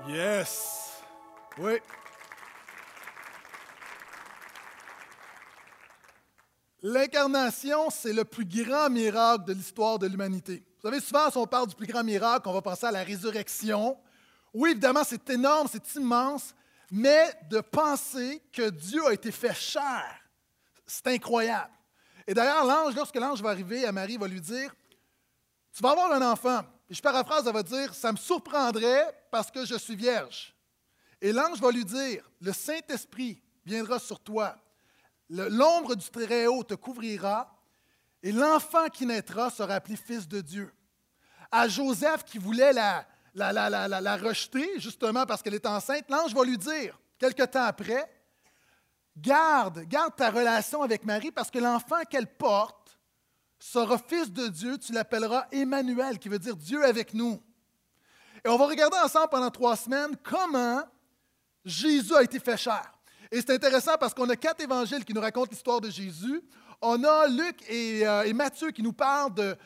Yes. Oui. L'incarnation, c'est le plus grand miracle de l'histoire de l'humanité. Vous savez, souvent, si on parle du plus grand miracle, on va penser à la résurrection. Oui, évidemment, c'est énorme, c'est immense, mais de penser que Dieu a été fait chair, c'est incroyable. Et d'ailleurs, l'ange, lorsque l'ange va arriver Marie, va lui dire Tu vas avoir un enfant. Je paraphrase, elle va dire Ça me surprendrait parce que je suis vierge. Et l'ange va lui dire Le Saint-Esprit viendra sur toi L'ombre du Très-Haut te couvrira et l'enfant qui naîtra sera appelé fils de Dieu. À Joseph qui voulait la, la, rejeter, justement parce qu'elle est enceinte, l'ange va lui dire, quelque temps après, garde, garde ta relation avec Marie parce que l'enfant qu'elle porte sera fils de Dieu, tu l'appelleras Emmanuel, qui veut dire Dieu avec nous. Et on va regarder ensemble pendant trois semaines comment Jésus a été fait chair. Et c'est intéressant parce qu'on a quatre évangiles qui nous racontent l'histoire de Jésus. On a Luc et, euh, Matthieu qui nous parlent de,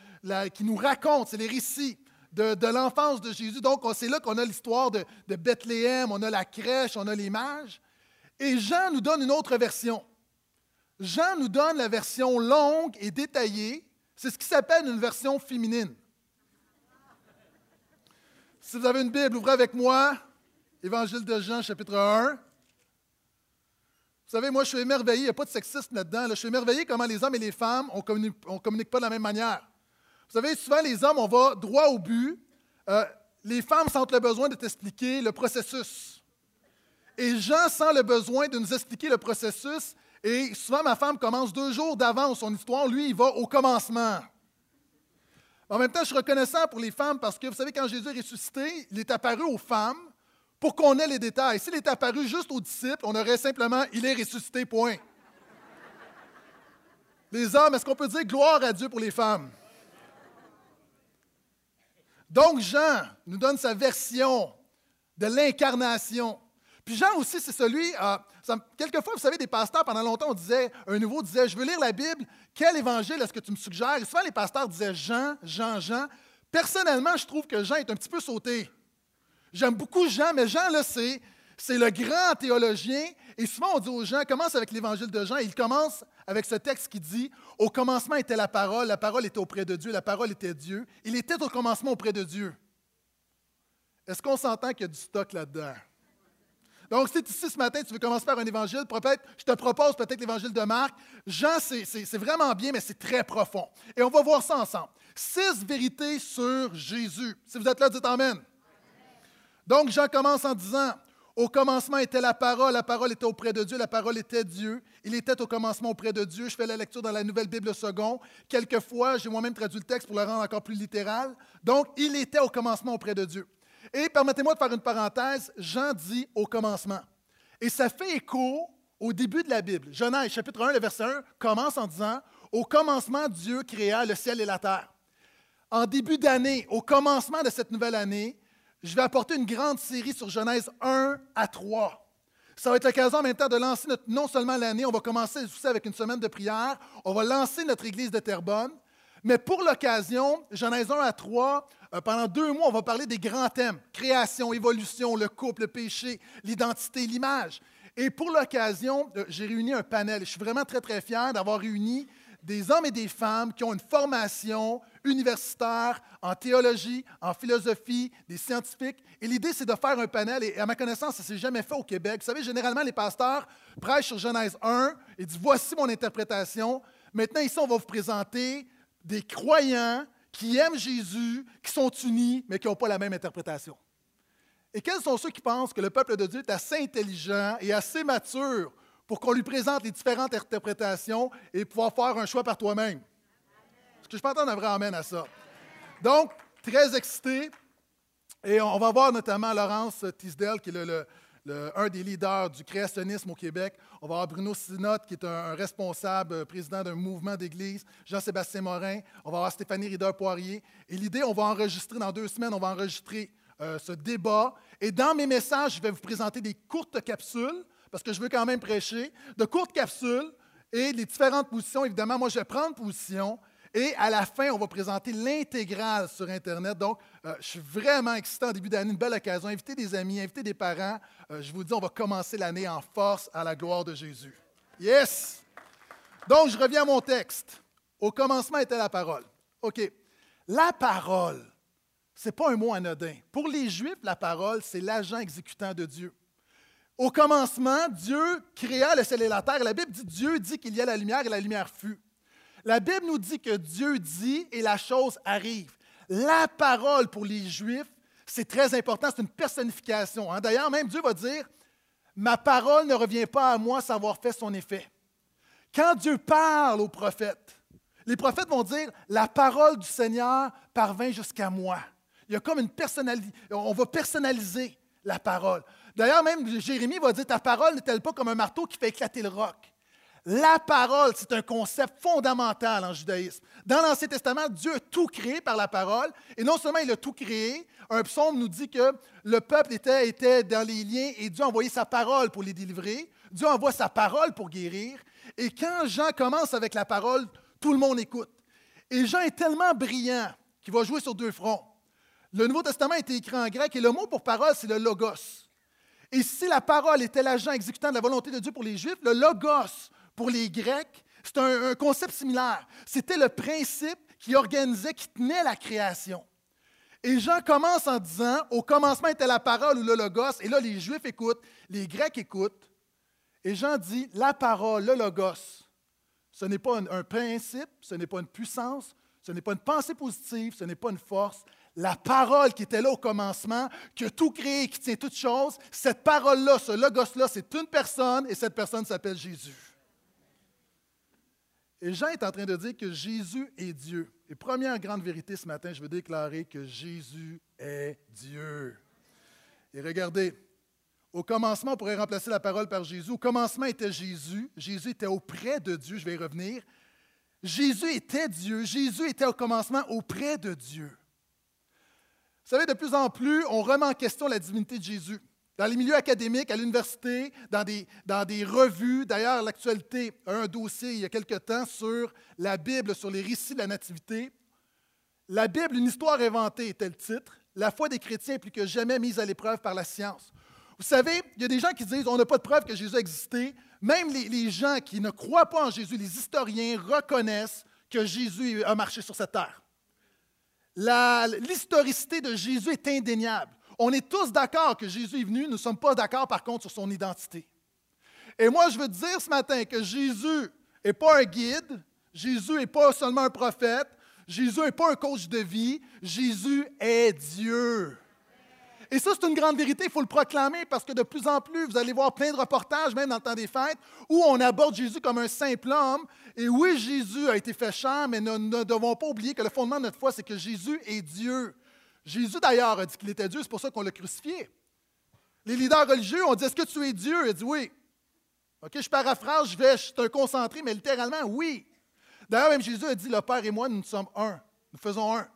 qui nous racontent, c'est les récits de, l'enfance de Jésus. Donc, c'est là qu'on a l'histoire de, de, Bethléem, on a la crèche, on a les mages. Et Jean nous donne une autre version. Jean nous donne la version longue et détaillée. C'est ce qui s'appelle une version féminine. Si vous avez une Bible, ouvrez avec moi. Évangile de Jean, chapitre 1. Vous savez, moi, je suis émerveillé, il n'y a pas de sexisme là-dedans. Je suis émerveillé comment les hommes et les femmes, on ne communique, pas de la même manière. Vous savez, souvent, les hommes, on va droit au but. Euh, les femmes sentent le besoin de t'expliquer le processus. Et Jean sent le besoin de nous expliquer le processus. Et souvent, ma femme commence deux jours d'avance son histoire. Lui, il va au commencement. En même temps, je suis reconnaissant pour les femmes parce que, vous savez, quand Jésus est ressuscité, il est apparu aux femmes pour qu'on ait les détails. S'il est apparu juste aux disciples, on aurait simplement il est ressuscité, point. Les hommes, est-ce qu'on peut dire gloire à Dieu pour les femmes? Donc Jean nous donne sa version de l'incarnation. Puis Jean aussi, c'est celui, euh, quelquefois, vous savez, des pasteurs, pendant longtemps, on disait, un nouveau disait, je veux lire la Bible, quel évangile est-ce que tu me suggères? Et souvent, les pasteurs disaient Jean, Jean, Jean. Personnellement, je trouve que Jean est un petit peu sauté. J'aime beaucoup Jean, mais Jean, là, c'est, c'est le grand théologien. Et souvent, on dit aux gens, commence avec l'évangile de Jean. il commence avec ce texte qui dit Au commencement était la parole, la parole était auprès de Dieu, la parole était Dieu. Il était au commencement auprès de Dieu. Est-ce qu'on s'entend qu'il y a du stock là-dedans? Donc, si tu ici ce matin, tu veux commencer par un évangile, peut-être, je te propose peut-être l'évangile de Marc. Jean, c'est, vraiment bien, mais c'est très profond. Et on va voir ça ensemble. Six vérités sur Jésus. Si vous êtes là, dites Amen. Donc Jean commence en disant, au commencement était la parole, la parole était auprès de Dieu, la parole était Dieu. Il était au commencement auprès de Dieu. Je fais la lecture dans la Nouvelle Bible second. Quelquefois, j'ai moi-même traduit le texte pour le rendre encore plus littéral. Donc, il était au commencement auprès de Dieu. Et permettez-moi de faire une parenthèse. Jean dit au commencement. Et ça fait écho au début de la Bible. Genèse, chapitre 1, le verset 1, commence en disant Au commencement, Dieu créa le ciel et la terre. En début d'année, au commencement de cette nouvelle année, je vais apporter une grande série sur Genèse 1 à 3. Ça va être l'occasion en même temps de lancer non seulement l'année, on va commencer avec une semaine de prière, on va lancer notre église de Terrebonne, mais pour l'occasion, Genèse 1 à 3, euh, pendant deux mois, on va parler des grands thèmes création, évolution, le couple, le péché, l'identité, l'image. Et pour l'occasion, euh, j'ai réuni un panel. Je suis vraiment très, très fier d'avoir réuni des hommes et des femmes qui ont une formation universitaire en théologie, en philosophie, des scientifiques. Et l'idée, c'est de faire un panel. Et à ma connaissance, ça ne s'est jamais fait au Québec. Vous savez, généralement, les pasteurs prêchent sur Genèse 1 et disent Voici mon interprétation. Maintenant, ici, on va vous présenter des croyants qui aiment Jésus, qui sont unis, mais qui n'ont pas la même interprétation. Et quels sont ceux qui pensent que le peuple de Dieu est assez intelligent et assez mature pour qu'on lui présente les différentes interprétations et pouvoir faire un choix par toi-même? Est-ce que je peux entendre un vrai amène à ça? Donc, très excité. Et on va voir notamment Laurence Tisdale, qui est le, un des leaders du créationnisme au Québec. On va avoir Bruno Sinotte, qui est un, responsable, euh, président d'un mouvement d'église. Jean-Sébastien Morin. On va avoir Stéphanie Rieder-Poirier. Et l'idée, on va enregistrer dans deux semaines, on va enregistrer euh, ce débat. Et dans mes messages, je vais vous présenter des courtes capsules, parce que je veux quand même prêcher, de courtes capsules et les différentes positions. Évidemment, moi, je vais prendre position Et à la fin, on va présenter l'intégrale sur Internet. Donc, euh, je suis vraiment excité en début d'année, une belle occasion. Invitez des amis, invitez des parents. Euh, je vous dis, on va commencer l'année en force à la gloire de Jésus. Yes! Donc, je reviens à mon texte. Au commencement était la parole. OK. La parole, ce n'est pas un mot anodin. Pour les Juifs, la parole, c'est l'agent exécutant de Dieu. Au commencement, Dieu créa le ciel et la terre. La Bible dit Dieu dit qu'il y a la lumière et la lumière fut. La Bible nous dit que Dieu dit et la chose arrive. La parole pour les Juifs, c'est très important, c'est une personnification. Hein. D'ailleurs, même Dieu va dire, ma parole ne revient pas à moi sans avoir fait son effet. Quand Dieu parle aux prophètes, les prophètes vont dire, la parole du Seigneur parvint jusqu'à moi. Il y a comme une personnalité, on va personnaliser la parole. D'ailleurs, même Jérémie va dire, ta parole n'est-elle pas comme un marteau qui fait éclater le roc? La parole, c'est un concept fondamental en judaïsme. Dans l'Ancien Testament, Dieu a tout créé par la parole, et non seulement il a tout créé, un psaume nous dit que le peuple était, dans les liens et Dieu a envoyé sa parole pour les délivrer. Dieu envoie sa parole pour guérir. Et quand Jean commence avec la parole, tout le monde écoute. Et Jean est tellement brillant qu'il va jouer sur deux fronts. Le Nouveau Testament a été écrit en grec et le mot pour parole, c'est le logos. Et si la parole était l'agent exécutant de la volonté de Dieu pour les Juifs, le logos pour les Grecs, c'est un, concept similaire. C'était le principe qui organisait, qui tenait la création. Et Jean commence en disant, au commencement était la parole ou le logos, et là les Juifs écoutent, les Grecs écoutent, et Jean dit, la parole, le logos, ce n'est pas un, principe, ce n'est pas une puissance, ce n'est pas une pensée positive, ce n'est pas une force. La parole qui était là au commencement, qui a tout créé, qui tient toutes choses, cette parole-là, ce logos-là, c'est une personne et cette personne s'appelle Jésus. Et Jean est en train de dire que Jésus est Dieu. Et première grande vérité ce matin, je veux déclarer que Jésus est Dieu. Et regardez, au commencement, on pourrait remplacer la parole par Jésus. Au commencement était Jésus. Jésus était auprès de Dieu. Je vais y revenir. Jésus était Dieu. Jésus était au commencement auprès de Dieu. Vous savez, de plus en plus, on remet en question la divinité de Jésus dans les milieux académiques, à l'université, dans des, dans des revues. D'ailleurs, l'actualité a un dossier il y a quelque temps sur la Bible, sur les récits de la Nativité. La Bible, une histoire inventée, était le titre. La foi des chrétiens est plus que jamais mise à l'épreuve par la science. Vous savez, il y a des gens qui disent on n'a pas de preuve que Jésus a existé. Même les, les gens qui ne croient pas en Jésus, les historiens reconnaissent que Jésus a marché sur cette terre. L'historicité de Jésus est indéniable. On est tous d'accord que Jésus est venu, nous ne sommes pas d'accord par contre sur son identité. Et moi, je veux te dire ce matin que Jésus n'est pas un guide, Jésus n'est pas seulement un prophète, Jésus n'est pas un coach de vie, Jésus est Dieu. Et ça, c'est une grande vérité, il faut le proclamer parce que de plus en plus, vous allez voir plein de reportages, même dans le temps des fêtes, où on aborde Jésus comme un simple homme. Et oui, Jésus a été fait cher, mais ne, ne devons pas oublier que le fondement de notre foi, c'est que Jésus est Dieu. Jésus, d'ailleurs, a dit qu'il était Dieu, c'est pour ça qu'on l'a crucifié. Les leaders religieux ont dit Est-ce que tu es Dieu? Il a dit Oui. OK, je paraphrase, je vais, je suis un concentré, mais littéralement, oui. D'ailleurs, même Jésus a dit Le Père et moi, nous sommes un. Nous faisons un.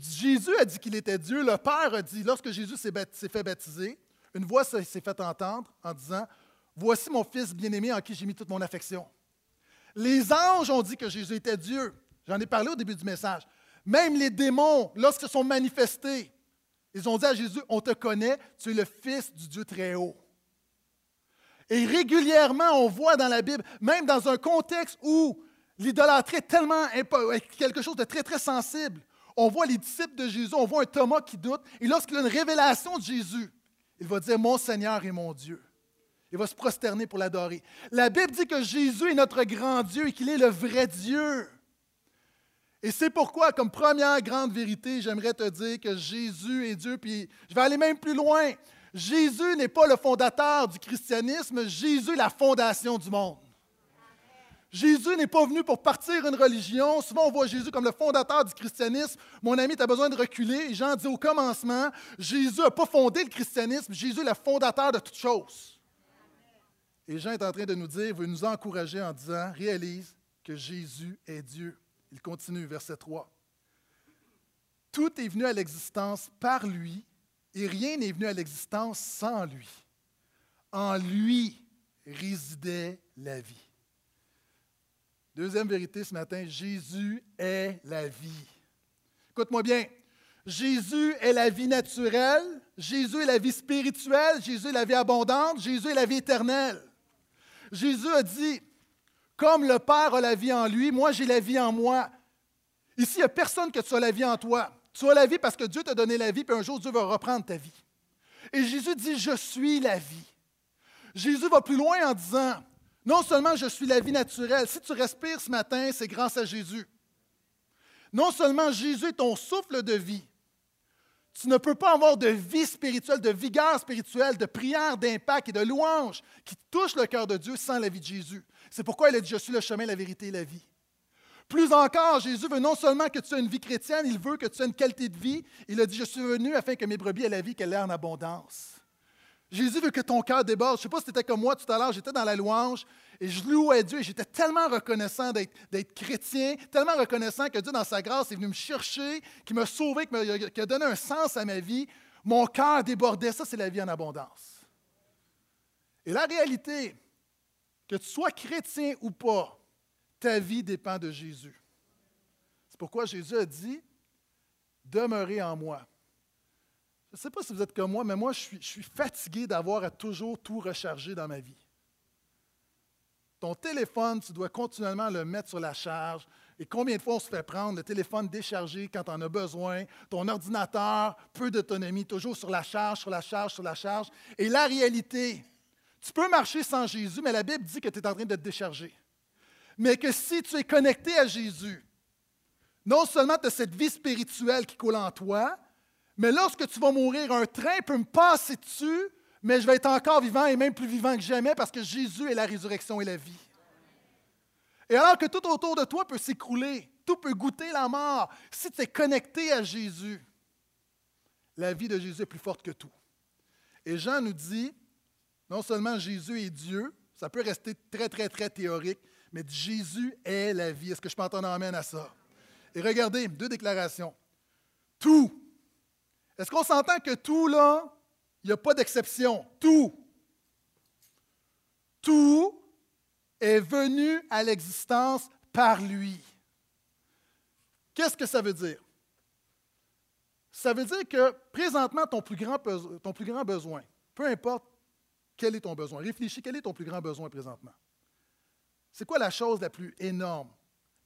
Jésus a dit qu'il était Dieu. Le Père a dit, lorsque Jésus s'est fait baptiser, une voix s'est fait entendre en disant Voici mon Fils bien-aimé en qui j'ai mis toute mon affection. Les anges ont dit que Jésus était Dieu. J'en ai parlé au début du message. Même les démons, lorsqu'ils sont manifestés, ils ont dit à Jésus, on te connaît, tu es le Fils du Dieu très haut. Et régulièrement, on voit dans la Bible, même dans un contexte où l'idolâtrie est tellement quelque chose de très, très sensible, on voit les disciples de Jésus, on voit un Thomas qui doute, et lorsqu'il a une révélation de Jésus, il va dire, mon Seigneur et mon Dieu. Il va se prosterner pour l'adorer. La Bible dit que Jésus est notre grand Dieu et qu'il est le vrai Dieu. Et c'est pourquoi, comme première grande vérité, j'aimerais te dire que Jésus est Dieu. Puis je vais aller même plus loin. Jésus n'est pas le fondateur du christianisme, Jésus est la fondation du monde. Jésus n'est pas venu pour partir une religion. Souvent, on voit Jésus comme le fondateur du christianisme. Mon ami, tu as besoin de reculer. Jean dit au commencement, Jésus n'a pas fondé le christianisme, Jésus est le fondateur de toutes choses. Et Jean est en train de nous dire, veut nous encourager en disant, réalise que Jésus est Dieu. Il continue, verset 3. Tout est venu à l'existence par lui et rien n'est venu à l'existence sans lui. En lui résidait la vie. Deuxième vérité ce matin, Jésus est la vie. Écoute-moi bien. Jésus est la vie naturelle, Jésus est la vie spirituelle, Jésus est la vie abondante, Jésus est la vie éternelle. Jésus a dit, comme le Père a la vie en lui, moi j'ai la vie en moi. Ici, il n'y a personne que tu as la vie en toi. Tu as la vie parce que Dieu t'a donné la vie, puis un jour Dieu va reprendre ta vie. Et Jésus dit, je suis la vie. Jésus va plus loin en disant, non seulement je suis la vie naturelle, si tu respires ce matin, c'est grâce à Jésus. Non seulement Jésus est ton souffle de vie, tu ne peux pas avoir de vie spirituelle, de vigueur spirituelle, de prière, d'impact et de louange qui touche le cœur de Dieu sans la vie de Jésus. C'est pourquoi il a dit Je suis le chemin, la vérité et la vie. Plus encore, Jésus veut non seulement que tu aies une vie chrétienne, il veut que tu aies une qualité de vie. Il a dit Je suis venu afin que mes brebis aient la vie, qu'elle ait en abondance. Jésus veut que ton cœur déborde. Je ne sais pas si tu étais comme moi tout à l'heure, j'étais dans la louange et je louais Dieu et j'étais tellement reconnaissant d'être chrétien, tellement reconnaissant que Dieu, dans sa grâce, est venu me chercher, qui m'a sauvé, qui, a donné un sens à ma vie. Mon cœur débordait. Ça, c'est la vie en abondance. Et la réalité, que tu sois chrétien ou pas, ta vie dépend de Jésus. C'est pourquoi Jésus a dit Demeurez en moi. Je ne sais pas si vous êtes comme moi, mais moi, je suis, fatigué d'avoir à toujours tout recharger dans ma vie. Ton téléphone, tu dois continuellement le mettre sur la charge. Et combien de fois on se fait prendre le téléphone déchargé quand on a besoin? Ton ordinateur, peu d'autonomie, toujours sur la charge, sur la charge, sur la charge. Et la réalité, tu peux marcher sans Jésus, mais la Bible dit que tu es en train de te décharger. Mais que si tu es connecté à Jésus, non seulement tu as cette vie spirituelle qui coule en toi, mais lorsque tu vas mourir, un train peut me passer dessus, mais je vais être encore vivant et même plus vivant que jamais parce que Jésus est la résurrection et la vie. Et alors que tout autour de toi peut s'écrouler, tout peut goûter la mort, si tu es connecté à Jésus, la vie de Jésus est plus forte que tout. Et Jean nous dit, non seulement Jésus est Dieu, ça peut rester très, très, très théorique, mais Jésus est la vie. Est-ce que je peux entendre amène à ça? Et regardez, deux déclarations. Tout est-ce qu'on s'entend que tout, là, il n'y a pas d'exception? Tout. Tout est venu à l'existence par lui. Qu'est-ce que ça veut dire? Ça veut dire que présentement, ton plus grand, ton plus grand besoin, peu importe quel est ton besoin, réfléchis, quel est ton plus grand besoin présentement? C'est quoi la chose la plus énorme,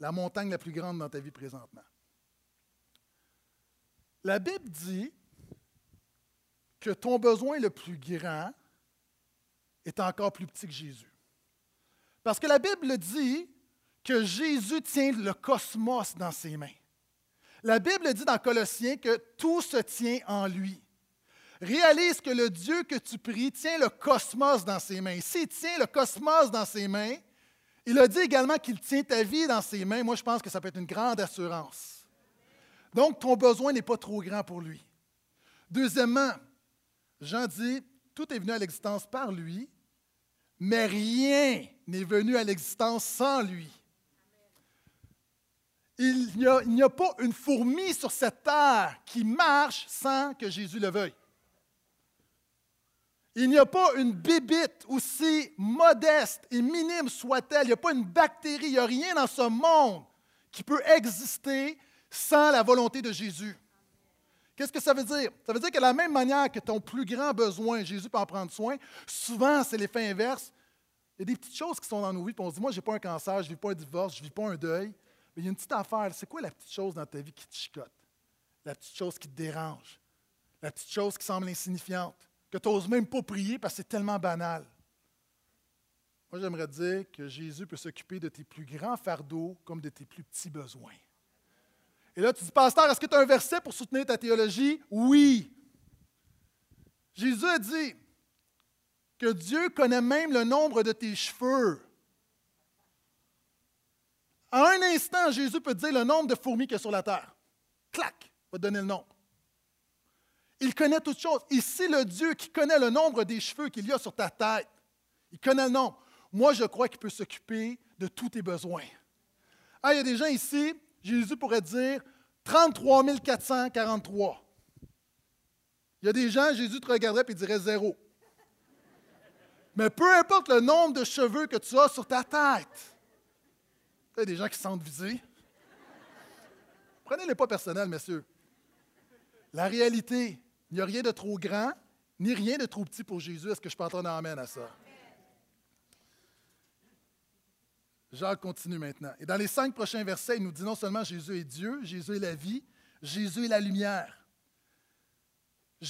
la montagne la plus grande dans ta vie présentement? La Bible dit que ton besoin le plus grand est encore plus petit que Jésus. Parce que la Bible dit que Jésus tient le cosmos dans ses mains. La Bible dit dans Colossiens que tout se tient en lui. Réalise que le Dieu que tu pries tient le cosmos dans ses mains. S'il tient le cosmos dans ses mains, il a dit également qu'il tient ta vie dans ses mains. Moi, je pense que ça peut être une grande assurance. Donc, ton besoin n'est pas trop grand pour lui. Deuxièmement, Jean dit, tout est venu à l'existence par lui, mais rien n'est venu à l'existence sans lui. Il n'y a, a, pas une fourmi sur cette terre qui marche sans que Jésus le veuille. Il n'y a pas une bébite aussi modeste et minime soit-elle, il n'y a pas une bactérie, il n'y a rien dans ce monde qui peut exister sans la volonté de Jésus. Qu'est-ce que ça veut dire? Ça veut dire que de la même manière que ton plus grand besoin, Jésus peut en prendre soin, souvent c'est l'effet inverse. Il y a des petites choses qui sont dans nos vies, on se dit, moi, je n'ai pas un cancer, je ne vis pas un divorce, je ne vis pas un deuil. Mais il y a une petite affaire. C'est quoi la petite chose dans ta vie qui te chicote? La petite chose qui te dérange? La petite chose qui semble insignifiante? Que tu n'oses même pas prier parce que c'est tellement banal? Moi, j'aimerais dire que Jésus peut s'occuper de tes plus grands fardeaux comme de tes plus petits besoins. Et là, tu dis, pasteur, est-ce que tu as un verset pour soutenir ta théologie? Oui. Jésus a dit que Dieu connaît même le nombre de tes cheveux. En un instant, Jésus peut dire le nombre de fourmis qu'il y a sur la terre. Clac, va te donner le nombre. Il connaît toutes choses. C'est le Dieu qui connaît le nombre des cheveux qu'il y a sur ta tête, il connaît le nombre. Moi, je crois qu'il peut s'occuper de tous tes besoins. Ah, il y a des gens ici, Jésus pourrait dire 33 443. Il y a des gens, Jésus te regarderait et dirait zéro. Mais peu importe le nombre de cheveux que tu as sur ta tête, Il y a des gens qui se sentent visés. Prenez-les pas personnels, messieurs. La réalité, il n'y a rien de trop grand, ni rien de trop petit pour Jésus. Est-ce que je peux entendre amène à ça? Jacques continue maintenant. Et dans les cinq prochains versets, il nous dit non seulement Jésus est Dieu, Jésus est la vie, Jésus est la lumière.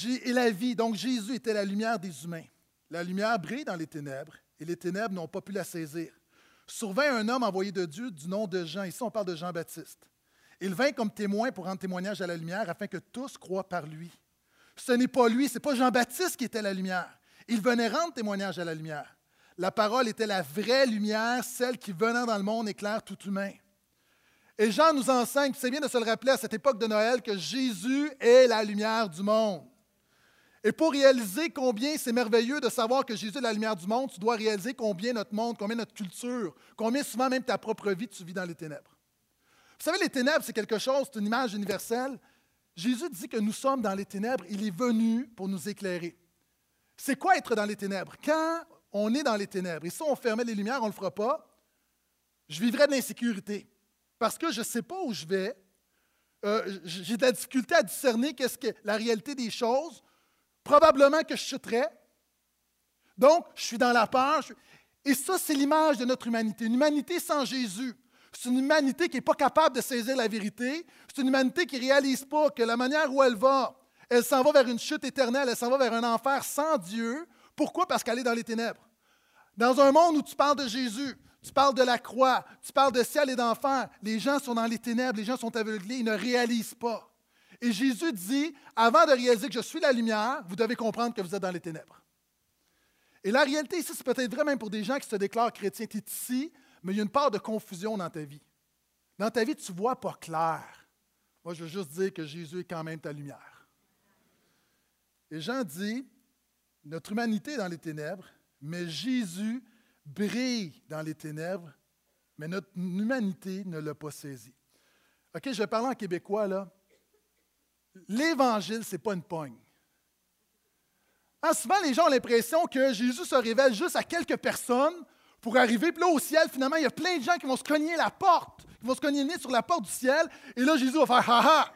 Et la vie, donc Jésus était la lumière des humains. La lumière brille dans les ténèbres et les ténèbres n'ont pas pu la saisir. Survint un homme envoyé de Dieu du nom de Jean. Ici, on parle de Jean-Baptiste. Il vint comme témoin pour rendre témoignage à la lumière afin que tous croient par lui. Ce n'est pas lui, ce n'est pas Jean-Baptiste qui était la lumière. Il venait rendre témoignage à la lumière. La parole était la vraie lumière, celle qui venant dans le monde éclaire tout humain. Et Jean nous enseigne, c'est bien de se le rappeler à cette époque de Noël, que Jésus est la lumière du monde. Et pour réaliser combien c'est merveilleux de savoir que Jésus est la lumière du monde, tu dois réaliser combien notre monde, combien notre culture, combien souvent même ta propre vie, tu vis dans les ténèbres. Vous savez, les ténèbres, c'est quelque chose, c'est une image universelle. Jésus dit que nous sommes dans les ténèbres, il est venu pour nous éclairer. C'est quoi être dans les ténèbres? Quand on est dans les ténèbres, et si on fermait les lumières, on ne le fera pas, je vivrais de l'insécurité. Parce que je ne sais pas où je vais, euh, j'ai de la difficulté à discerner qu'est-ce que la réalité des choses. Probablement que je chuterais. Donc, je suis dans la peur. Et ça, c'est l'image de notre humanité. Une humanité sans Jésus. C'est une humanité qui n'est pas capable de saisir la vérité. C'est une humanité qui ne réalise pas que la manière où elle va, elle s'en va vers une chute éternelle, elle s'en va vers un enfer sans Dieu. Pourquoi? Parce qu'elle est dans les ténèbres. Dans un monde où tu parles de Jésus, tu parles de la croix, tu parles de ciel et d'enfer, les gens sont dans les ténèbres, les gens sont aveuglés, ils ne réalisent pas. Et Jésus dit, avant de réaliser que je suis la lumière, vous devez comprendre que vous êtes dans les ténèbres. Et la réalité ici, c'est peut-être vrai même pour des gens qui se déclarent chrétiens. Tu es ici, mais il y a une part de confusion dans ta vie. Dans ta vie, tu ne vois pas clair. Moi, je veux juste dire que Jésus est quand même ta lumière. Et Jean dit, notre humanité est dans les ténèbres, mais Jésus brille dans les ténèbres, mais notre humanité ne l'a pas saisi. OK, je vais parler en québécois, là. L'Évangile, ce n'est pas une pogne. Hein, souvent, les gens ont l'impression que Jésus se révèle juste à quelques personnes pour arriver. Puis là, au ciel, finalement, il y a plein de gens qui vont se cogner la porte, qui vont se cogner le nez sur la porte du ciel. Et là, Jésus va faire ha ha.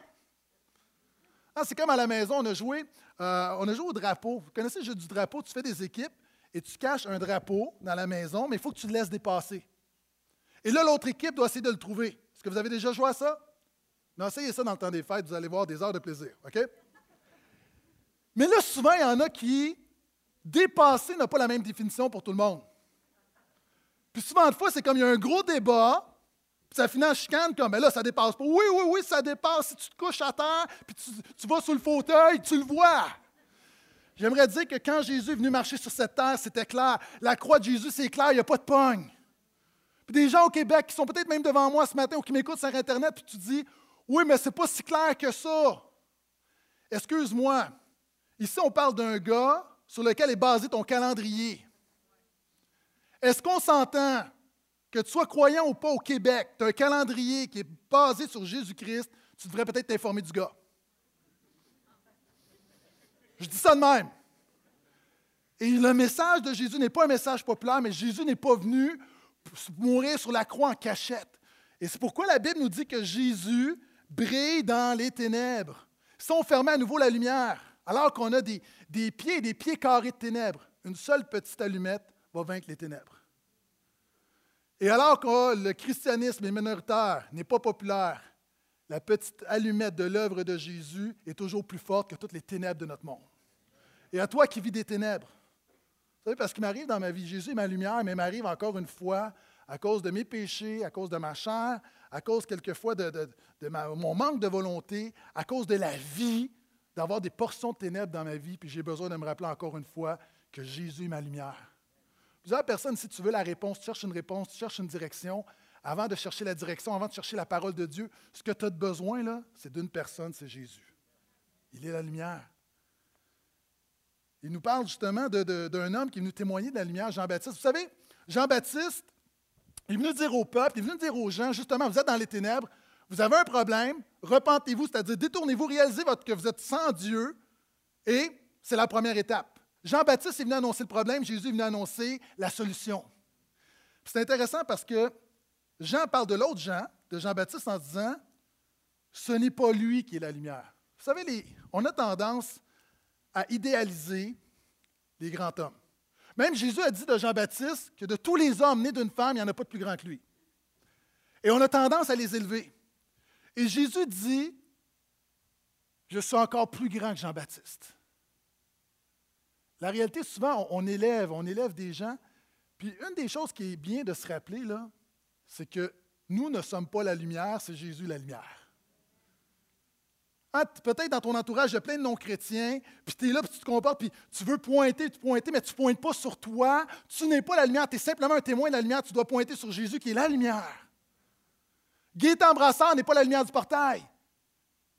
Hein, c'est comme à la maison, on a joué, euh, on a joué au drapeau. Vous connaissez le jeu du drapeau? Tu fais des équipes et tu caches un drapeau dans la maison, mais il faut que tu le laisses dépasser. Et là, l'autre équipe doit essayer de le trouver. Est-ce que vous avez déjà joué à ça? Non, essayez ça dans le temps des fêtes, vous allez voir des heures de plaisir. OK? Mais là, souvent, il y en a qui, dépasser n'a pas la même définition pour tout le monde. Puis souvent, de fois, c'est comme il y a un gros débat, puis ça finit en chicane comme, mais là, ça dépasse pas. Oui, oui, oui, ça dépasse. Si tu te couches à terre, puis tu, vas sur le fauteuil, tu le vois. J'aimerais dire que quand Jésus est venu marcher sur cette terre, c'était clair. La croix de Jésus, c'est clair, il n'y a pas de pogne. Puis des gens au Québec qui sont peut-être même devant moi ce matin ou qui m'écoutent sur Internet, puis tu dis oui, mais ce n'est pas si clair que ça. Excuse-moi. Ici, on parle d'un gars sur lequel est basé ton calendrier. Est-ce qu'on s'entend que tu sois croyant ou pas au Québec, tu as un calendrier qui est basé sur Jésus-Christ, tu devrais peut-être t'informer du gars. Je dis ça de même. Et le message de Jésus n'est pas un message populaire, mais Jésus n'est pas venu mourir sur la croix en cachette. Et c'est pourquoi la Bible nous dit que Jésus brille dans les ténèbres. Si on fermait à nouveau la lumière, alors qu'on a des, des pieds, des pieds carrés de ténèbres, une seule petite allumette va vaincre les ténèbres. Et alors que le christianisme est minoritaire, n'est pas populaire, la petite allumette de l'œuvre de Jésus est toujours plus forte que toutes les ténèbres de notre monde. Et à toi qui vis des ténèbres, vous savez, parce qu'il m'arrive dans ma vie, Jésus est ma lumière, mais m'arrive encore une fois, à cause de mes péchés, à cause de ma chair, à cause quelquefois de, mon manque de volonté, à cause de la vie, d'avoir des portions de ténèbres dans ma vie, puis j'ai besoin de me rappeler encore une fois que Jésus est ma lumière. Plusieurs personnes, si tu veux la réponse, tu cherches une réponse, tu cherches une direction, avant de chercher la direction, avant de chercher la parole de Dieu, ce que tu as besoin, là, c'est d'une personne, c'est Jésus. Il est la lumière. Il nous parle justement d'un homme qui est venu témoigner de la lumière, Jean-Baptiste. Vous savez, Jean-Baptiste, il est venu dire au peuple, il est venu dire aux gens, justement, vous êtes dans les ténèbres, vous avez un problème, repentez-vous, c'est-à-dire détournez-vous, réalisez votre, que vous êtes sans Dieu, et c'est la première étape. Jean-Baptiste est venu annoncer le problème, Jésus est venu annoncer la solution. C'est intéressant parce que Jean parle de l'autre Jean, de Jean-Baptiste, en disant Ce n'est pas lui qui est la lumière. Vous savez, on a tendance à idéaliser les grands hommes. Même Jésus a dit de Jean-Baptiste que de tous les hommes nés d'une femme, il n'y en a pas de plus grand que lui. Et on a tendance à les élever. Et Jésus dit, je suis encore plus grand que Jean-Baptiste. La réalité, souvent, on, élève, on élève des gens. Puis une des choses qui est bien de se rappeler, là, c'est que nous ne sommes pas la lumière, c'est Jésus la lumière. Ah, peut-être dans ton entourage, il y a plein de non-chrétiens, puis tu es là, puis tu te comportes, puis tu veux pointer, tu pointer, mais tu ne pointes pas sur toi. Tu n'es pas la lumière, tu es simplement un témoin de la lumière, tu dois pointer sur Jésus qui est la lumière. Gaétan Brassard n'est pas la lumière du portail.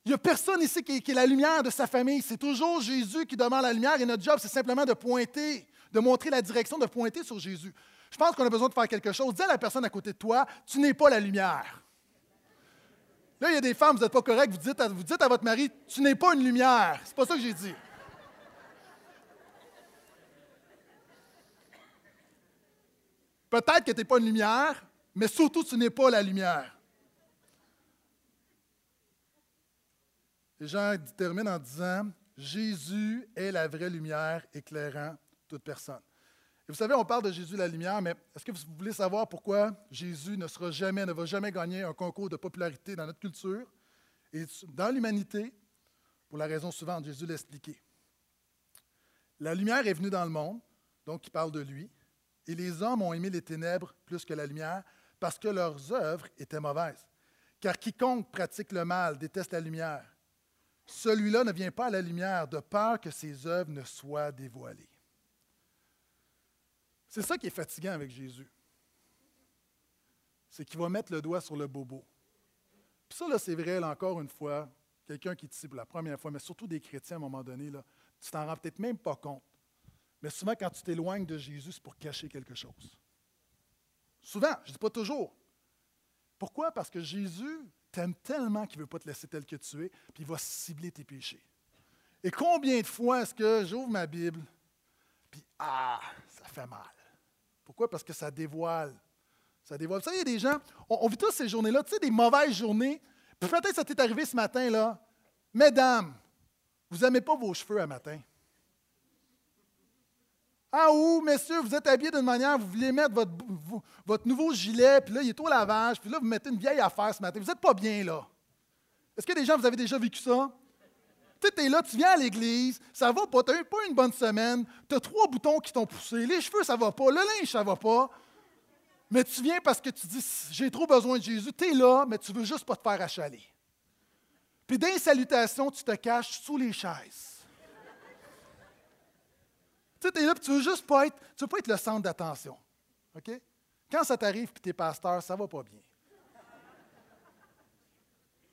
Il n'y a personne ici qui est, la lumière de sa famille. C'est toujours Jésus qui demande la lumière et notre job, c'est simplement de pointer, de montrer la direction, de pointer sur Jésus. Je pense qu'on a besoin de faire quelque chose. Dis à la personne à côté de toi, tu n'es pas la lumière. Là, il y a des femmes, vous n'êtes pas correct, vous dites, à, vous à votre mari, tu n'es pas une lumière. C'est pas ça que j'ai dit. Peut-être que tu n'es pas une lumière, mais surtout tu n'es pas la lumière. Et Jean termine en disant, Jésus est la vraie lumière éclairant toute personne vous savez, on parle de Jésus la lumière, mais est-ce que vous voulez savoir pourquoi Jésus ne sera jamais, ne va jamais gagner un concours de popularité dans notre culture et dans l'humanité? Pour la raison suivante, Jésus l'a expliqué. La lumière est venue dans le monde, donc il parle de lui, et les hommes ont aimé les ténèbres plus que la lumière parce que leurs œuvres étaient mauvaises. Car quiconque pratique le mal déteste la lumière. Celui-là ne vient pas à la lumière de peur que ses œuvres ne soient dévoilées. C'est ça qui est fatigant avec Jésus. C'est qu'il va mettre le doigt sur le bobo. Puis ça, là, c'est vrai, là, encore une fois, quelqu'un qui ici pour la première fois, mais surtout des chrétiens à un moment donné, là, tu t'en rends peut-être même pas compte. Mais souvent, quand tu t'éloignes de Jésus, c'est pour cacher quelque chose. Souvent, je ne dis pas toujours. Pourquoi? Parce que Jésus t'aime tellement qu'il ne veut pas te laisser tel que tu es, puis il va cibler tes péchés. Et combien de fois est-ce que j'ouvre ma Bible, puis ah, ça fait mal. Pourquoi? Parce que ça dévoile. Ça dévoile. Savez, il y a des gens, on, vit tous ces journées-là, tu sais, des mauvaises journées. Peut-être ça t'est arrivé ce matin, là. Mesdames, vous n'aimez pas vos cheveux à matin. Ah ou, messieurs, vous êtes habillés d'une manière, vous voulez mettre votre, nouveau gilet, puis là, il est au lavage, puis là, vous mettez une vieille affaire ce matin. Vous n'êtes pas bien, là. Est-ce que des gens, vous avez déjà vécu ça? Tu es là, tu viens à l'église, ça va pas, tu n'as pas une bonne semaine, tu as trois boutons qui t'ont poussé, les cheveux, ça va pas, le linge, ça va pas. Mais tu viens parce que tu dis, j'ai trop besoin de Jésus. Tu es là, mais tu veux juste pas te faire achaler. Puis dans les salutations, tu te caches sous les chaises. Tu es là, puis tu veux juste pas être, tu veux pas être le centre d'attention. OK? Quand ça t'arrive, puis tu es pasteur, ça va pas bien.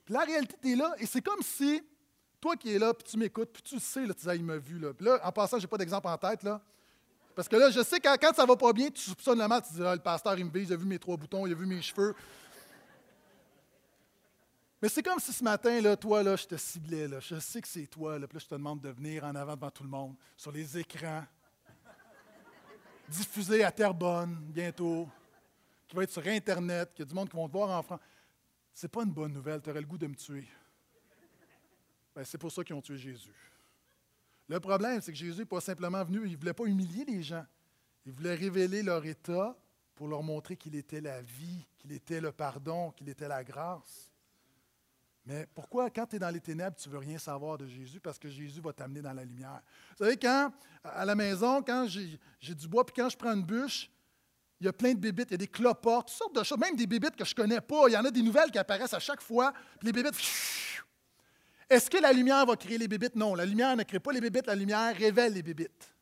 Puis la réalité, tu es là, et c'est comme si toi qui es là, puis tu m'écoutes, puis tu sais, là, tu dis, il m'a vu. Là. Là, en passant, je n'ai pas d'exemple en tête. Là. Parce que là, je sais que quand ça ne va pas bien, tu soupçonnes le mal, tu dis, ah, le pasteur, il me vise, il a vu mes trois boutons, il a vu mes cheveux. Mais c'est comme si ce matin, là, toi, là, je te ciblais. Là. Je sais que c'est toi. Là, puis là, je te demande de venir en avant devant tout le monde, sur les écrans, diffusé à Terrebonne bientôt, qui va être sur Internet, qu'il y a du monde qui vont te voir en France. C'est pas une bonne nouvelle. Tu aurais le goût de me tuer. Ben, c'est pour ça qu'ils ont tué Jésus. Le problème, c'est que Jésus n'est pas simplement venu, il ne voulait pas humilier les gens. Il voulait révéler leur état pour leur montrer qu'il était la vie, qu'il était le pardon, qu'il était la grâce. Mais pourquoi, quand tu es dans les ténèbres, tu ne veux rien savoir de Jésus? Parce que Jésus va t'amener dans la lumière. Vous savez, quand, à la maison, quand j'ai du bois, puis quand je prends une bûche, il y a plein de bébites, il y a des cloportes, toutes sortes de choses, même des bébites que je ne connais pas. Il y en a des nouvelles qui apparaissent à chaque fois, puis les bébites, est-ce que la lumière va créer les bébites? Non, la lumière ne crée pas les bébites, la lumière révèle les bébites.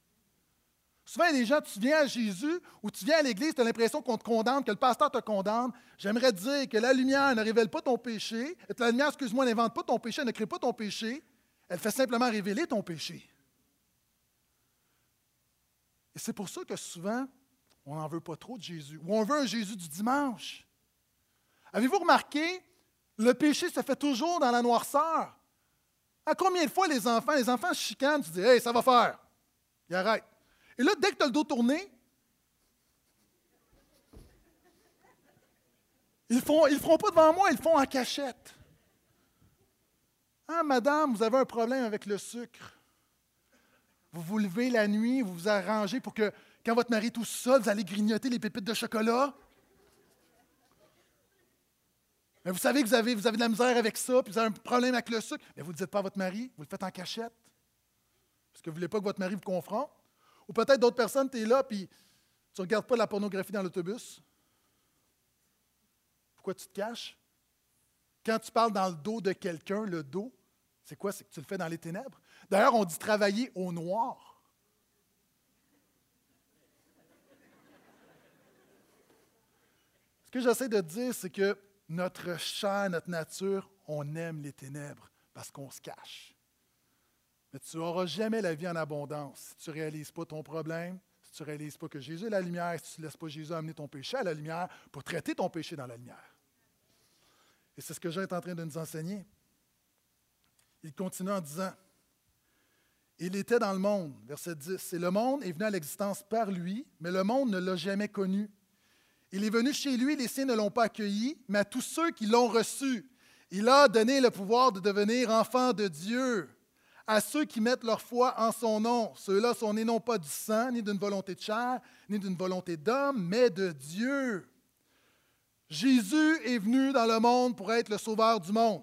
Souvent, il y a gens, tu viens à Jésus ou tu viens à l'Église, tu as l'impression qu'on te condamne, que le pasteur te condamne. J'aimerais dire que la lumière ne révèle pas ton péché. La lumière, excuse-moi, n'invente pas ton péché, ne crée pas ton péché. Elle fait simplement révéler ton péché. Et c'est pour ça que souvent, on n'en veut pas trop de Jésus. Ou on veut un Jésus du dimanche. Avez-vous remarqué, le péché se fait toujours dans la noirceur. À combien de fois les enfants, les enfants chicanent, tu dis, hey, ça va faire. Ils arrêtent. Et là, dès que tu as le dos tourné, Ils ne font, ils feront pas devant moi, ils le font en cachette. Ah, madame, vous avez un problème avec le sucre. Vous vous levez la nuit, vous vous arrangez pour que quand votre mari est tout seul, vous allez grignoter les pépites de chocolat. Mais vous savez que vous avez, vous avez de la misère avec ça, puis vous avez un problème avec le sucre. Mais vous ne dites pas à votre mari, vous le faites en cachette. Parce que vous ne voulez pas que votre mari vous confronte. Ou peut-être d'autres personnes, tu es là, puis tu ne regardes pas la pornographie dans l'autobus. Pourquoi tu te caches? Quand tu parles dans le dos de quelqu'un, le dos, c'est quoi? C'est que tu le fais dans les ténèbres? D'ailleurs, on dit travailler au noir. Ce que j'essaie de dire, c'est que notre chair, notre nature, on aime les ténèbres parce qu'on se cache. Mais tu n'auras jamais la vie en abondance si tu ne réalises pas ton problème, si tu ne réalises pas que Jésus est la lumière, si tu ne laisses pas Jésus amener ton péché à la lumière pour traiter ton péché dans la lumière. Et c'est ce que Jean est en train de nous enseigner. Il continue en disant, il était dans le monde, verset 10, et le monde est venu à l'existence par lui, mais le monde ne l'a jamais connu. Il est venu chez lui, les siens ne l'ont pas accueilli, mais à tous ceux qui l'ont reçu, il a donné le pouvoir de devenir enfants de Dieu. À ceux qui mettent leur foi en son nom, ceux-là sont nés non pas du sang, ni d'une volonté de chair, ni d'une volonté d'homme, mais de Dieu. Jésus est venu dans le monde pour être le sauveur du monde.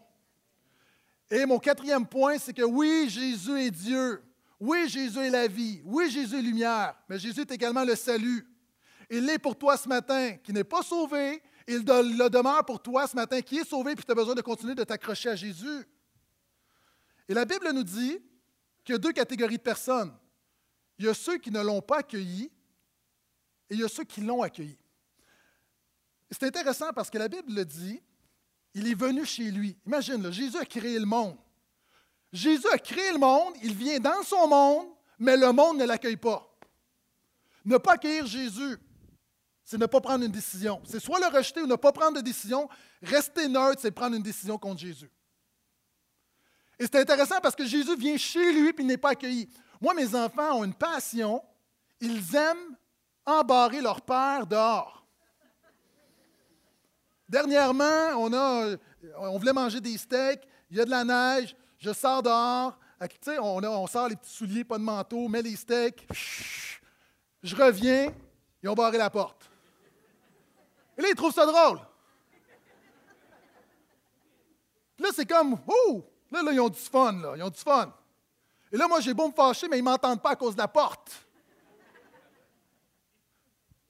Et mon quatrième point, c'est que oui, Jésus est Dieu. Oui, Jésus est la vie. Oui, Jésus est lumière. Mais Jésus est également le salut. Il l'est pour toi ce matin, qui n'est pas sauvé. Il le demeure pour toi ce matin, qui est sauvé, puis tu as besoin de continuer de t'accrocher à Jésus. Et la Bible nous dit qu'il y a deux catégories de personnes. Il y a ceux qui ne l'ont pas accueilli et il y a ceux qui l'ont accueilli. C'est intéressant parce que la Bible le dit, il est venu chez lui. Imagine, Jésus a créé le monde. Jésus a créé le monde, il vient dans son monde, mais le monde ne l'accueille pas. Ne pas accueillir Jésus, c'est ne pas prendre une décision. C'est soit le rejeter ou ne pas prendre de décision. Rester neutre, c'est prendre une décision contre Jésus. Et c'est intéressant parce que Jésus vient chez lui et il n'est pas accueilli. Moi, mes enfants ont une passion. Ils aiment embarrer leur père dehors. Dernièrement, on, a, on voulait manger des steaks, il y a de la neige, je sors dehors, on, on sort les petits souliers, pas de manteau, met les steaks, je reviens, ils ont barré la porte. Et là, ils trouvent ça drôle. là, c'est comme, ouh, là, là, ils ont du fun, là, ils ont du fun. Et là, moi, j'ai beau me fâcher, mais ils ne m'entendent pas à cause de la porte.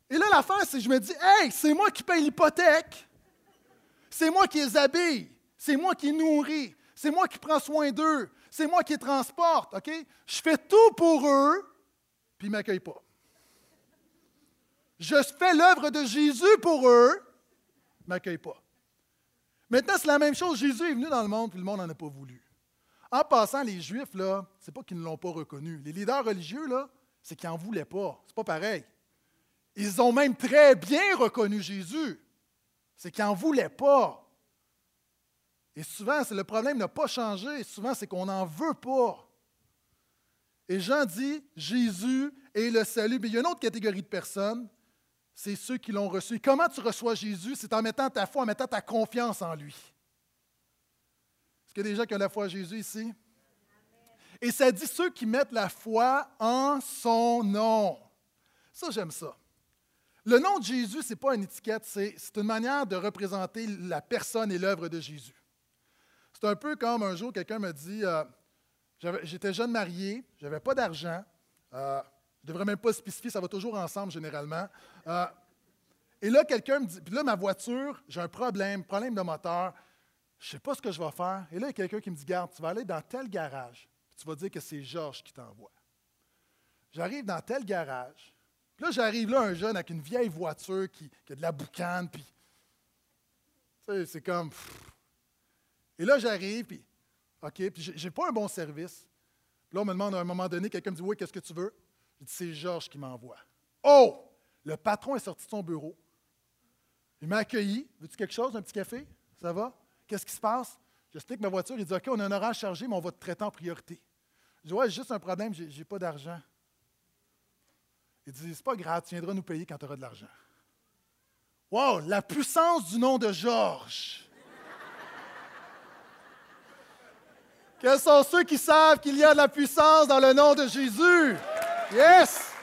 Et là, l'affaire, c'est que je me dis, hey, c'est moi qui paye l'hypothèque. C'est moi qui les habille. C'est moi qui les nourris. C'est moi qui prends soin d'eux. C'est moi qui les transporte. OK? Je fais tout pour eux, puis ils ne m'accueillent pas. Je fais l'œuvre de Jésus pour eux, ne m'accueillent pas. Maintenant, c'est la même chose. Jésus est venu dans le monde, puis le monde n'en a pas voulu. En passant, les Juifs, là, c'est pas qu'ils ne l'ont pas reconnu. Les leaders religieux, là, c'est qu'ils n'en voulaient pas. C'est pas pareil. Ils ont même très bien reconnu Jésus. C'est qu'ils n'en voulaient pas. Et souvent, c'est le problème n'a pas changé. Souvent, c'est qu'on n'en veut pas. Et Jean dit, Jésus est le salut. Mais il y a une autre catégorie de personnes c'est ceux qui l'ont reçu. comment tu reçois Jésus? C'est en mettant ta foi, en mettant ta confiance en lui. Est-ce qu'il y a des gens qui ont la foi en Jésus ici? Et ça dit ceux qui mettent la foi en son nom. Ça, j'aime ça. Le nom de Jésus, ce n'est pas une étiquette, c'est une manière de représenter la personne et l'œuvre de Jésus. C'est un peu comme un jour, quelqu'un me dit euh, J'étais jeune marié, je n'avais pas d'argent, euh, je ne devrais même pas spécifier, ça va toujours ensemble généralement. Euh, et là, quelqu'un me dit, puis là, ma voiture, j'ai un problème, problème de moteur, je ne sais pas ce que je vais faire. Et là, il y a quelqu'un qui me dit, garde, tu vas aller dans tel garage, tu vas dire que c'est Georges qui t'envoie. J'arrive dans tel garage, puis là, j'arrive là, un jeune avec une vieille voiture qui, a de la boucane, puis, tu sais, c'est comme, et là, j'arrive, puis, OK, puis j'ai pas un bon service. Puis là, on me demande à un moment donné, quelqu'un me dit, oui, qu'est-ce que tu veux? Je dis, c'est Georges qui m'envoie. Oh! Le patron est sorti de son bureau. Il m'a accueilli. Veux-tu quelque chose, un petit café? Ça va? Qu'est-ce qui se passe? J'explique ma voiture. Il dit, OK, on a un horaire chargé, mais on va te traiter en priorité. Je dis, ouais, j'ai juste un problème, j'ai, n'ai pas d'argent. Il dit, c'est pas grave, tu viendras nous payer quand tu auras de l'argent. Wow, la puissance du nom de Georges. Quels sont ceux qui savent qu'il y a de la puissance dans le nom de Jésus? Yes!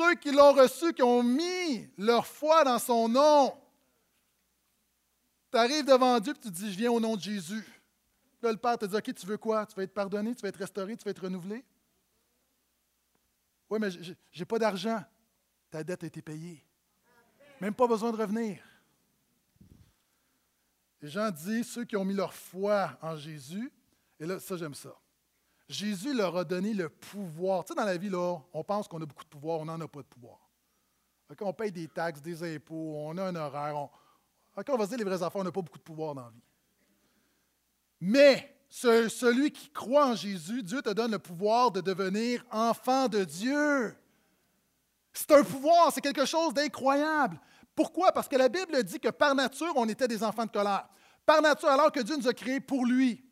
Ceux qui l'ont reçu, qui ont mis leur foi dans son nom. Tu arrives devant Dieu et tu dis, je viens au nom de Jésus. Là, le Père te dit, OK, tu veux quoi? Tu veux être pardonné, tu veux être restauré, tu veux être renouvelé? Oui, mais je n'ai pas d'argent. Ta dette a été payée. Même pas besoin de revenir. Les gens disent, ceux qui ont mis leur foi en Jésus, et là, ça, j'aime ça. Jésus leur a donné le pouvoir. Tu sais, dans la vie, là, on pense qu'on a beaucoup de pouvoir, on n'en a pas de pouvoir. on paye des taxes, des impôts, on a un horaire. On, on va se dire les vraies affaires, on n'a pas beaucoup de pouvoir dans la vie. Mais celui qui croit en Jésus, Dieu te donne le pouvoir de devenir enfant de Dieu. C'est un pouvoir, c'est quelque chose d'incroyable. Pourquoi? Parce que la Bible dit que par nature, on était des enfants de colère. Par nature, alors que Dieu nous a créés pour lui.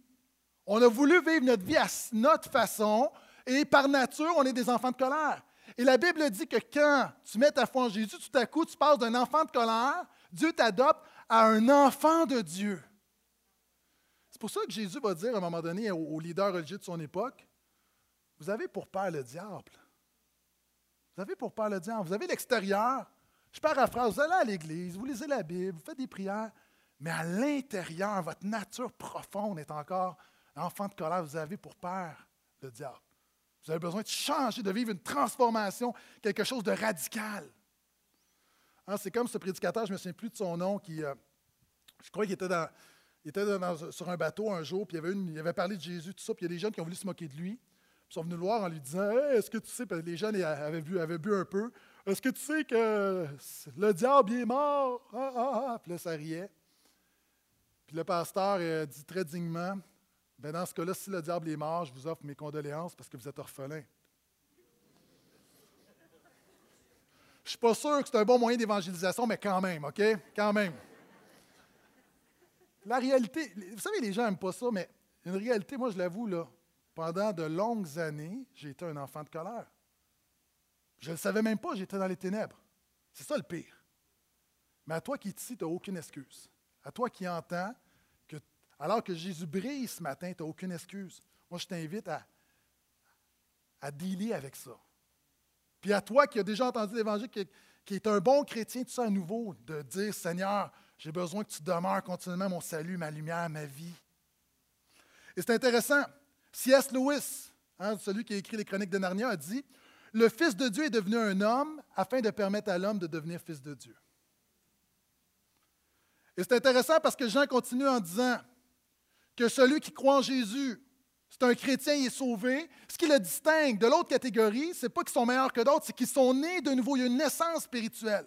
On a voulu vivre notre vie à notre façon et par nature, on est des enfants de colère. Et la Bible dit que quand tu mets ta foi en Jésus, tout à coup, tu passes d'un enfant de colère, Dieu t'adopte à un enfant de Dieu. C'est pour ça que Jésus va dire à un moment donné aux leaders religieux de son époque, vous avez pour père le diable. Vous avez pour père le diable. Vous avez l'extérieur. Je paraphrase, vous allez à l'église, vous lisez la Bible, vous faites des prières, mais à l'intérieur, votre nature profonde est encore enfant de colère. Vous avez pour père le diable. Vous avez besoin de changer, de vivre une transformation, quelque chose de radical. Hein, c'est comme ce prédicateur, je ne me souviens plus de son nom, qui, euh, je crois qu'il était dans, il était sur un bateau un jour, puis il avait, parlé de Jésus, tout ça, puis il y a des jeunes qui ont voulu se moquer de lui. Puis ils sont venus le voir en lui disant Est-ce que tu sais, les jeunes avaient bu, un peu, est-ce que tu sais que le diable est mort? Ah, ah, ah. Puis là, ça riait. Puis le pasteur a dit très dignement ben Dans ce cas-là, si le diable est mort, je vous offre mes condoléances parce que vous êtes orphelin. Je ne suis pas sûr que c'est un bon moyen d'évangélisation, mais quand même, OK? Quand même. La réalité, vous savez, les gens n'aiment pas ça, mais une réalité, moi, je l'avoue, là, pendant de longues années, j'ai été un enfant de colère. Je ne le savais même pas, j'étais dans les ténèbres. C'est ça le pire. Mais à toi qui es ici, tu n'as aucune excuse. À toi qui entends, alors que Jésus brille ce matin, tu n'as aucune excuse. Moi, je t'invite à, à dealer avec ça. Puis à toi qui as déjà entendu l'Évangile, qui, est un bon chrétien, tout ça à nouveau, de dire Seigneur, j'ai besoin que tu demeures continuellement mon salut, ma lumière, ma vie. Et c'est intéressant. C.S. Lewis, hein, celui qui a écrit les Chroniques de Narnia, a dit Le Fils de Dieu est devenu un homme afin de permettre à l'homme de devenir fils de Dieu. Et c'est intéressant parce que Jean continue en disant que celui qui croit en Jésus, c'est un chrétien, il est sauvé. Ce qui le distingue de l'autre catégorie, ce n'est pas qu'ils sont meilleurs que d'autres, c'est qu'ils sont nés de nouveau. Il y a une naissance spirituelle.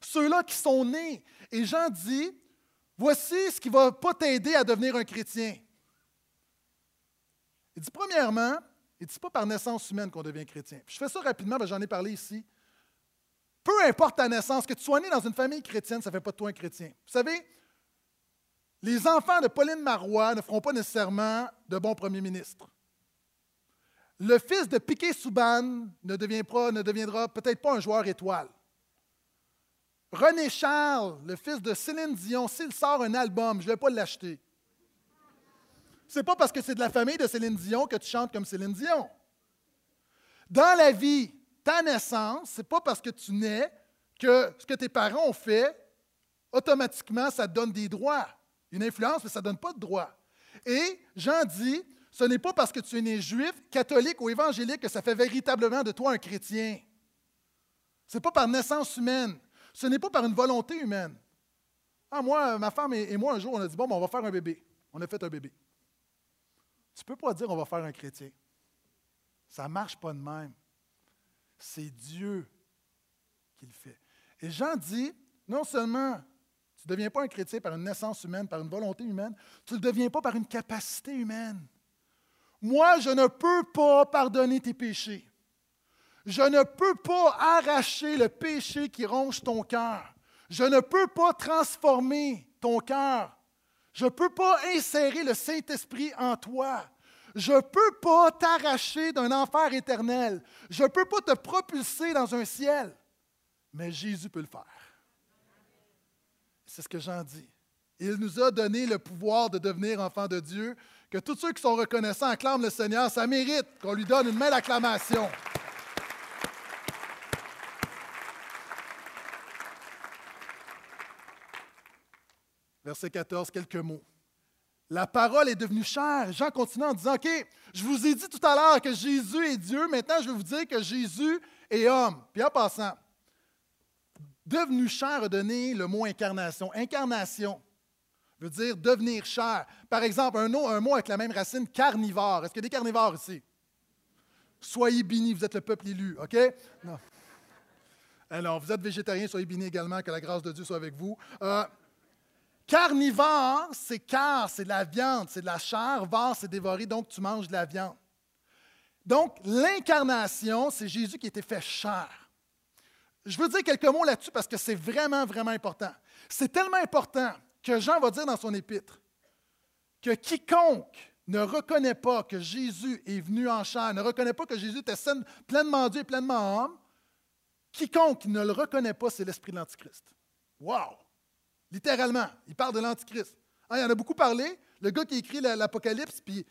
Ceux-là qui sont nés. Et Jean dit, voici ce qui ne va pas t'aider à devenir un chrétien. Il dit, premièrement, il dit pas par naissance humaine qu'on devient chrétien. je fais ça rapidement, j'en ai parlé ici. Peu importe ta naissance, que tu sois né dans une famille chrétienne, ça ne fait pas de toi un chrétien. Vous savez, les enfants de Pauline Marois ne feront pas nécessairement de bons premiers ministres. Le fils de Piquet Souban ne, deviendra peut-être pas un joueur étoile. René Charles, le fils de Céline Dion, s'il sort un album, je ne vais pas l'acheter. C'est pas parce que c'est de la famille de Céline Dion que tu chantes comme Céline Dion. Dans la vie, ta naissance, c'est pas parce que tu nais que ce que tes parents ont fait, automatiquement, ça te donne des droits. Une influence, mais ça ne donne pas de droits. Et Jean dit, ce n'est pas parce que tu es né juif, catholique ou évangélique que ça fait véritablement de toi un chrétien. Ce n'est pas par naissance humaine. Ce n'est pas par une volonté humaine. Ah, moi, ma femme et moi, un jour, on a dit, bon, ben, on va faire un bébé. On a fait un bébé. Tu ne peux pas dire on va faire un chrétien. Ça ne marche pas de même. C'est Dieu qui le fait. Et Jean dit, non seulement tu ne deviens pas un chrétien par une naissance humaine, par une volonté humaine, tu ne le deviens pas par une capacité humaine. Moi, je ne peux pas pardonner tes péchés. Je ne peux pas arracher le péché qui ronge ton cœur. Je ne peux pas transformer ton cœur. Je ne peux pas insérer le Saint-Esprit en toi. Je ne peux pas t'arracher d'un enfer éternel. Je ne peux pas te propulser dans un ciel. Mais Jésus peut le faire. C'est ce que Jean dit. Il nous a donné le pouvoir de devenir enfants de Dieu, que tous ceux qui sont reconnaissants acclament le Seigneur. Ça mérite qu'on lui donne une belle acclamation. Verset 14, quelques mots. La parole est devenue chère. Jean continue en disant, OK, je vous ai dit tout à l'heure que Jésus est Dieu, maintenant je vais vous dire que Jésus est homme. Puis en passant, devenu cher a donné le mot incarnation. Incarnation veut dire devenir cher. Par exemple, un, un mot avec la même racine, carnivore. Est-ce qu'il y a des carnivores ici? Soyez bénis, vous êtes le peuple élu, OK? Non. Alors, vous êtes végétarien, soyez bénis également, que la grâce de Dieu soit avec vous. Euh, Carnivore, c'est car, c'est de la viande, c'est de la chair. Var, c'est dévorer, donc tu manges de la viande. Donc, l'incarnation, c'est Jésus qui été fait chair. Je veux dire quelques mots là-dessus parce que c'est vraiment, vraiment important. C'est tellement important que Jean va dire dans son épître que quiconque ne reconnaît pas que Jésus est venu en chair, ne reconnaît pas que Jésus était pleinement Dieu et pleinement homme, quiconque ne le reconnaît pas, c'est l'esprit de l'Antichrist. Wow! Littéralement, il parle de l'Antichrist. Hein, il en a beaucoup parlé. Le gars qui écrit l'Apocalypse, puis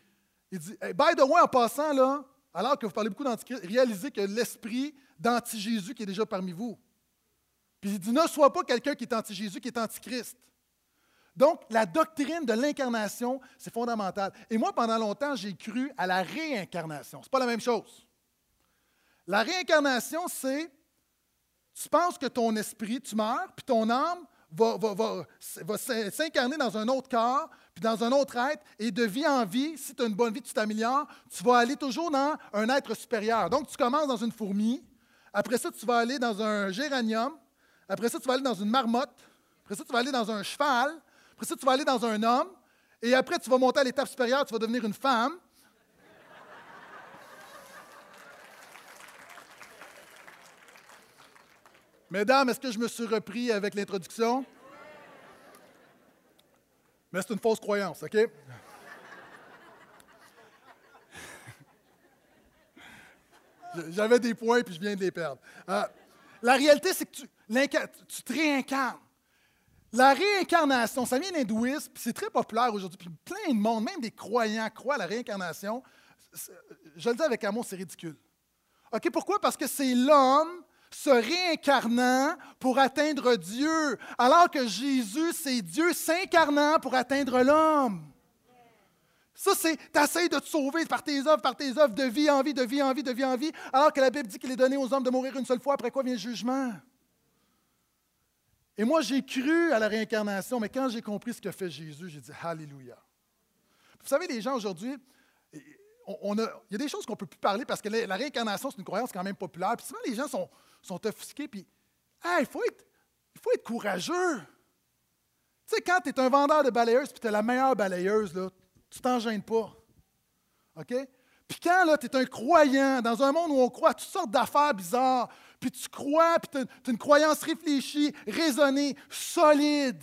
il dit By the way, en passant, là, alors que vous parlez beaucoup d'Antichrist, réalisez que l'esprit d'anti-Jésus qui est déjà parmi vous. Puis il dit Ne sois pas quelqu'un qui est anti-Jésus, qui est antichrist. Donc, la doctrine de l'incarnation, c'est fondamental. Et moi, pendant longtemps, j'ai cru à la réincarnation. Ce n'est pas la même chose. La réincarnation, c'est tu penses que ton esprit, tu meurs, puis ton âme va, s'incarner dans un autre corps, puis dans un autre être, et de vie en vie, si tu as une bonne vie, tu t'améliores, tu vas aller toujours dans un être supérieur. Donc, tu commences dans une fourmi, après ça, tu vas aller dans un géranium, après ça, tu vas aller dans une marmotte, après ça, tu vas aller dans un cheval, après ça, tu vas aller dans un homme, et après, tu vas monter à l'étape supérieure, tu vas devenir une femme. Mesdames, est-ce que je me suis repris avec l'introduction? Mais c'est une fausse croyance, OK? J'avais des points puis je viens de les perdre. Euh, la réalité, c'est que tu, tu, te réincarnes. La réincarnation, ça vient de l'hindouisme, puis c'est très populaire aujourd'hui, puis plein de monde, même des croyants, croient à la réincarnation. Je le dis avec amour, c'est ridicule. OK, pourquoi? Parce que c'est l'homme se réincarnant pour atteindre Dieu, alors que Jésus, c'est Dieu s'incarnant pour atteindre l'homme. Ça, c'est, tu essaies de te sauver par tes œuvres, par tes œuvres, de vie en vie, de vie en vie, de vie en vie, alors que la Bible dit qu'il est donné aux hommes de mourir une seule fois, après quoi vient le jugement. Et moi, j'ai cru à la réincarnation, mais quand j'ai compris ce que fait Jésus, j'ai dit Alléluia. Vous savez, les gens aujourd'hui, il y a des choses qu'on ne peut plus parler parce que la, réincarnation, c'est une croyance quand même populaire. Puis souvent, les gens sont, sont offusqués, puis il faut être, il faut être courageux. Tu sais, quand tu es un vendeur de balayeuses, puis tu es la meilleure balayeuse, là, tu t'en gênes pas. OK? Puis quand tu es un croyant dans un monde où on croit toutes sortes d'affaires bizarres, puis tu crois, puis tu as, une croyance réfléchie, raisonnée, solide,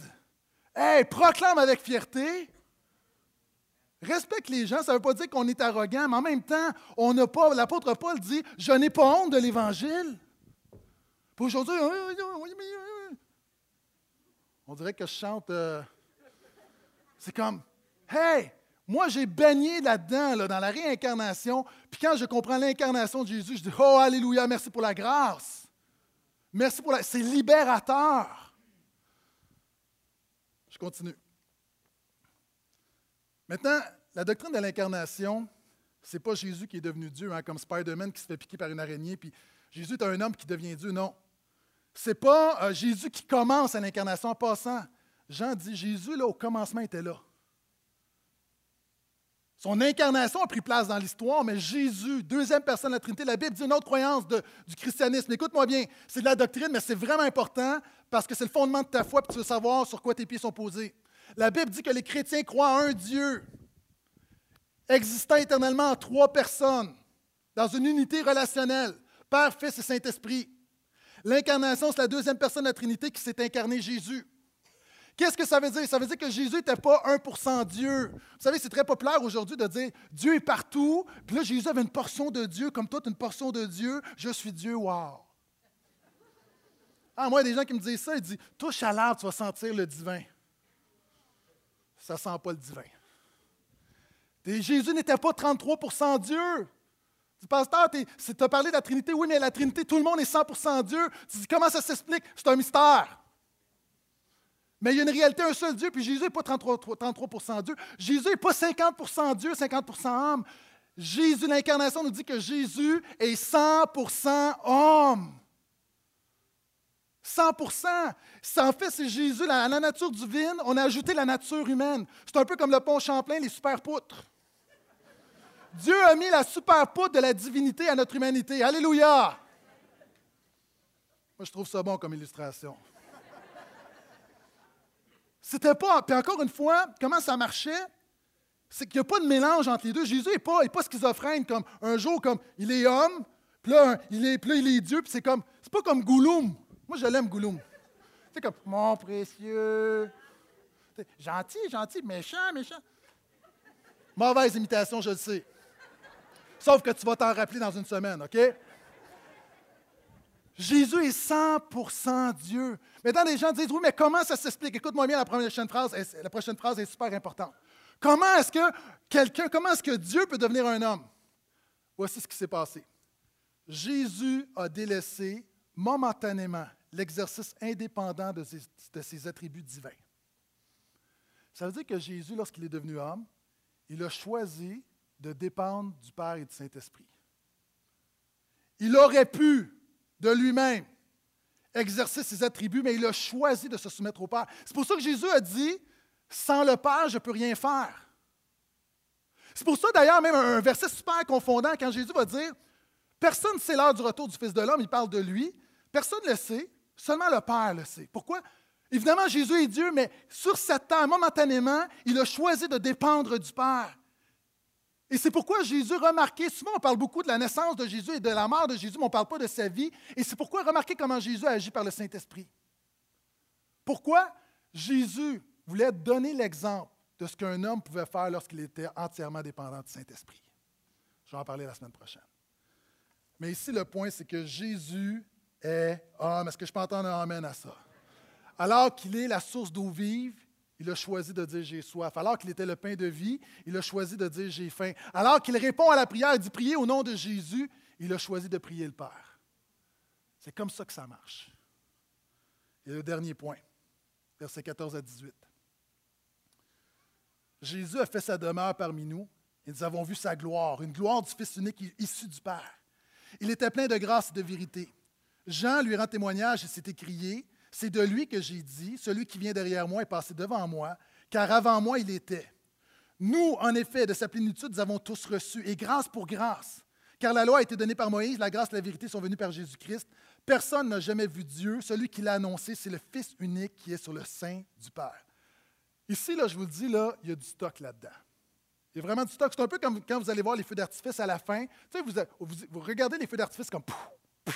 hey, proclame avec fierté. Respecte les gens, ça ne veut pas dire qu'on est arrogant, mais en même temps, on n'a pas, l'apôtre Paul dit, je n'ai pas honte de l'Évangile. Aujourd'hui, on dirait que je chante. Euh, c'est comme, hey, moi j'ai baigné là-dedans, là, dans la réincarnation. Puis quand je comprends l'incarnation de Jésus, je dis, oh, Alléluia, merci pour la grâce. Merci pour la. C'est libérateur. Je continue. Maintenant, la doctrine de l'incarnation, ce n'est pas Jésus qui est devenu Dieu, hein, comme Spider-Man qui se fait piquer par une araignée, puis Jésus est un homme qui devient Dieu. Non. Ce n'est pas euh, Jésus qui commence à l'incarnation en passant. Jean dit Jésus, là, au commencement, était là. Son incarnation a pris place dans l'histoire, mais Jésus, deuxième personne de la Trinité, la Bible dit une autre croyance du christianisme. Écoute-moi bien, c'est de la doctrine, mais c'est vraiment important parce que c'est le fondement de ta foi, puis tu veux savoir sur quoi tes pieds sont posés. La Bible dit que les chrétiens croient en un Dieu, existant éternellement en trois personnes, dans une unité relationnelle, Père, Fils et Saint-Esprit. L'incarnation, c'est la deuxième personne de la Trinité qui s'est incarné Jésus. Qu'est-ce que ça veut dire? Ça veut dire que Jésus n'était pas 1% Dieu. Vous savez, c'est très populaire aujourd'hui de dire Dieu est partout. Puis là, Jésus avait une portion de Dieu, comme toi, une portion de Dieu. Je suis Dieu, wow. Ah, moi, il y a des gens qui me disent ça, ils disent Touche à l'arbre, tu vas sentir le divin. Ça ne sent pas le divin. Jésus n'était pas 33% Dieu. Tu dis, pasteur, tu as parlé de la Trinité. Oui, mais la Trinité, tout le monde est 100% Dieu. Tu dis, comment ça s'explique? C'est un mystère. Mais il y a une réalité, un seul Dieu, puis Jésus n'est pas 33, 33 Dieu. Jésus n'est pas 50% Dieu, 50% homme. Jésus, l'incarnation, nous dit que Jésus est 100% homme. 100% En fait, c'est Jésus, la, la nature divine, on a ajouté la nature humaine. C'est un peu comme le pont Champlain, les super poutres. Dieu a mis la super poutre de la divinité à notre humanité. Alléluia! Moi, je trouve ça bon comme illustration. C'était pas. Puis encore une fois, comment ça marchait? C'est qu'il n'y a pas de mélange entre les deux. Jésus n'est pas, pas schizophrène comme un jour, comme il est homme, puis là, il est, puis il est Dieu, puis c'est comme. C'est pas comme Gouloum. Moi, je l'aime, Gouloum. C'est comme mon précieux. gentil, gentil, méchant, méchant. Mauvaise imitation, je le sais. Sauf que tu vas t'en rappeler dans une semaine, OK? Jésus est 100% Dieu. Maintenant, les gens disent, oui, mais comment ça s'explique? Écoute-moi bien, la prochaine phrase, la prochaine phrase est super importante. Comment est-ce que quelqu'un, comment est-ce que Dieu peut devenir un homme? Voici ce qui s'est passé. Jésus a délaissé momentanément l'exercice indépendant de ses, de ses, attributs divins. Ça veut dire que Jésus, lorsqu'il est devenu homme, il a choisi de dépendre du Père et du Saint-Esprit. Il aurait pu de lui-même exercer ses attributs, mais il a choisi de se soumettre au Père. C'est pour ça que Jésus a dit, sans le Père, je ne peux rien faire. C'est pour ça d'ailleurs même un verset super confondant quand Jésus va dire, personne ne sait l'heure du retour du Fils de l'homme, il parle de lui, personne ne le sait, seulement le Père le sait. Pourquoi? Évidemment, Jésus est Dieu, mais sur cette terre, momentanément, il a choisi de dépendre du Père. Et c'est pourquoi Jésus, remarquez, souvent on parle beaucoup de la naissance de Jésus et de la mort de Jésus, mais on ne parle pas de sa vie. Et c'est pourquoi remarquez comment Jésus agit par le Saint-Esprit. Pourquoi Jésus voulait donner l'exemple de ce qu'un homme pouvait faire lorsqu'il était entièrement dépendant du Saint-Esprit. Je vais en parler la semaine prochaine. Mais ici, le point, c'est que Jésus est homme. Est-ce que je peux entendre un Amen à ça? Alors qu'il est la source d'eau vive, il a choisi de dire j'ai soif. Alors qu'il était le pain de vie, il a choisi de dire j'ai faim. Alors qu'il répond à la prière, il dit prier au nom de Jésus, il a choisi de prier le Père. C'est comme ça que ça marche. Et le dernier point, versets 14 à 18. Jésus a fait sa demeure parmi nous et nous avons vu sa gloire, une gloire du Fils unique issu du Père. Il était plein de grâce et de vérité. Jean lui rend témoignage et s'est écrié c'est de lui que j'ai dit, celui qui vient derrière moi est passé devant moi, car avant moi il était. Nous, en effet, de sa plénitude, nous avons tous reçu, et grâce pour grâce. Car la loi a été donnée par Moïse, la grâce et la vérité sont venues par Jésus-Christ. Personne n'a jamais vu Dieu. Celui qui l'a annoncé, c'est le Fils unique qui est sur le sein du Père. Ici, là, je vous le dis, là, il y a du stock là-dedans. Il y a vraiment du stock. C'est un peu comme quand vous allez voir les feux d'artifice à la fin. Tu sais, vous, vous, regardez les feux d'artifice comme... Puis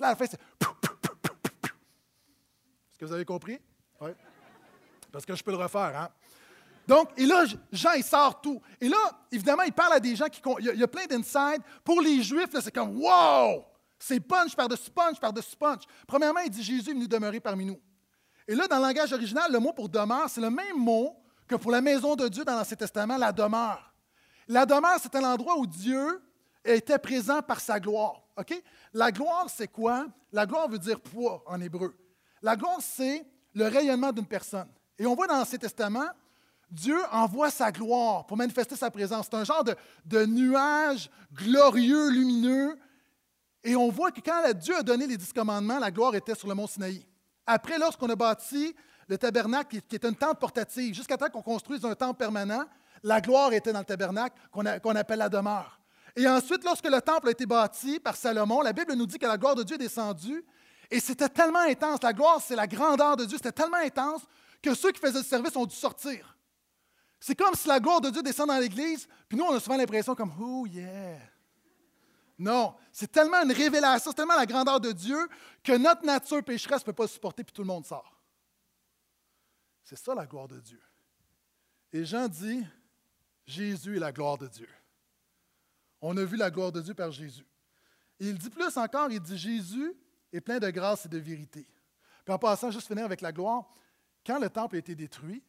là, à la fin, c'est vous avez compris? Oui. Parce que je peux le refaire, hein? Donc, et là, Jean, il sort tout. Et là, évidemment, il parle à des gens qui. Il y a, plein d'insides. Pour les Juifs, c'est comme Wow! C'est punch par-dessus punch par-dessus punch. Premièrement, il dit Jésus est venu demeurer parmi nous. Et là, dans le langage original, le mot pour demeure, c'est le même mot que pour la maison de Dieu dans l'Ancien Testament, la demeure. La demeure, c'est un endroit où Dieu était présent par sa gloire. OK? La gloire, c'est quoi? La gloire veut dire poids en hébreu. La gloire, c'est le rayonnement d'une personne. Et on voit dans l'Ancien Testament, Dieu envoie sa gloire pour manifester sa présence. C'est un genre de, nuage glorieux, lumineux. Et on voit que quand Dieu a donné les dix commandements, la gloire était sur le mont Sinaï. Après, lorsqu'on a bâti le tabernacle, qui est une tente portative, jusqu'à temps qu'on construise un temple permanent, la gloire était dans le tabernacle qu'on appelle la demeure. Et ensuite, lorsque le temple a été bâti par Salomon, la Bible nous dit que la gloire de Dieu est descendue et c'était tellement intense. La gloire, c'est la grandeur de Dieu. C'était tellement intense que ceux qui faisaient le service ont dû sortir. C'est comme si la gloire de Dieu descend dans l'Église, puis nous, on a souvent l'impression comme, oh yeah. Non, c'est tellement une révélation, c'est tellement la grandeur de Dieu que notre nature pécheresse ne peut pas supporter, puis tout le monde sort. C'est ça la gloire de Dieu. Et Jean dit, Jésus est la gloire de Dieu. On a vu la gloire de Dieu par Jésus. Il dit plus encore, il dit Jésus est plein de grâce et de vérité. Puis en passant, juste finir avec la gloire, quand le temple a été détruit,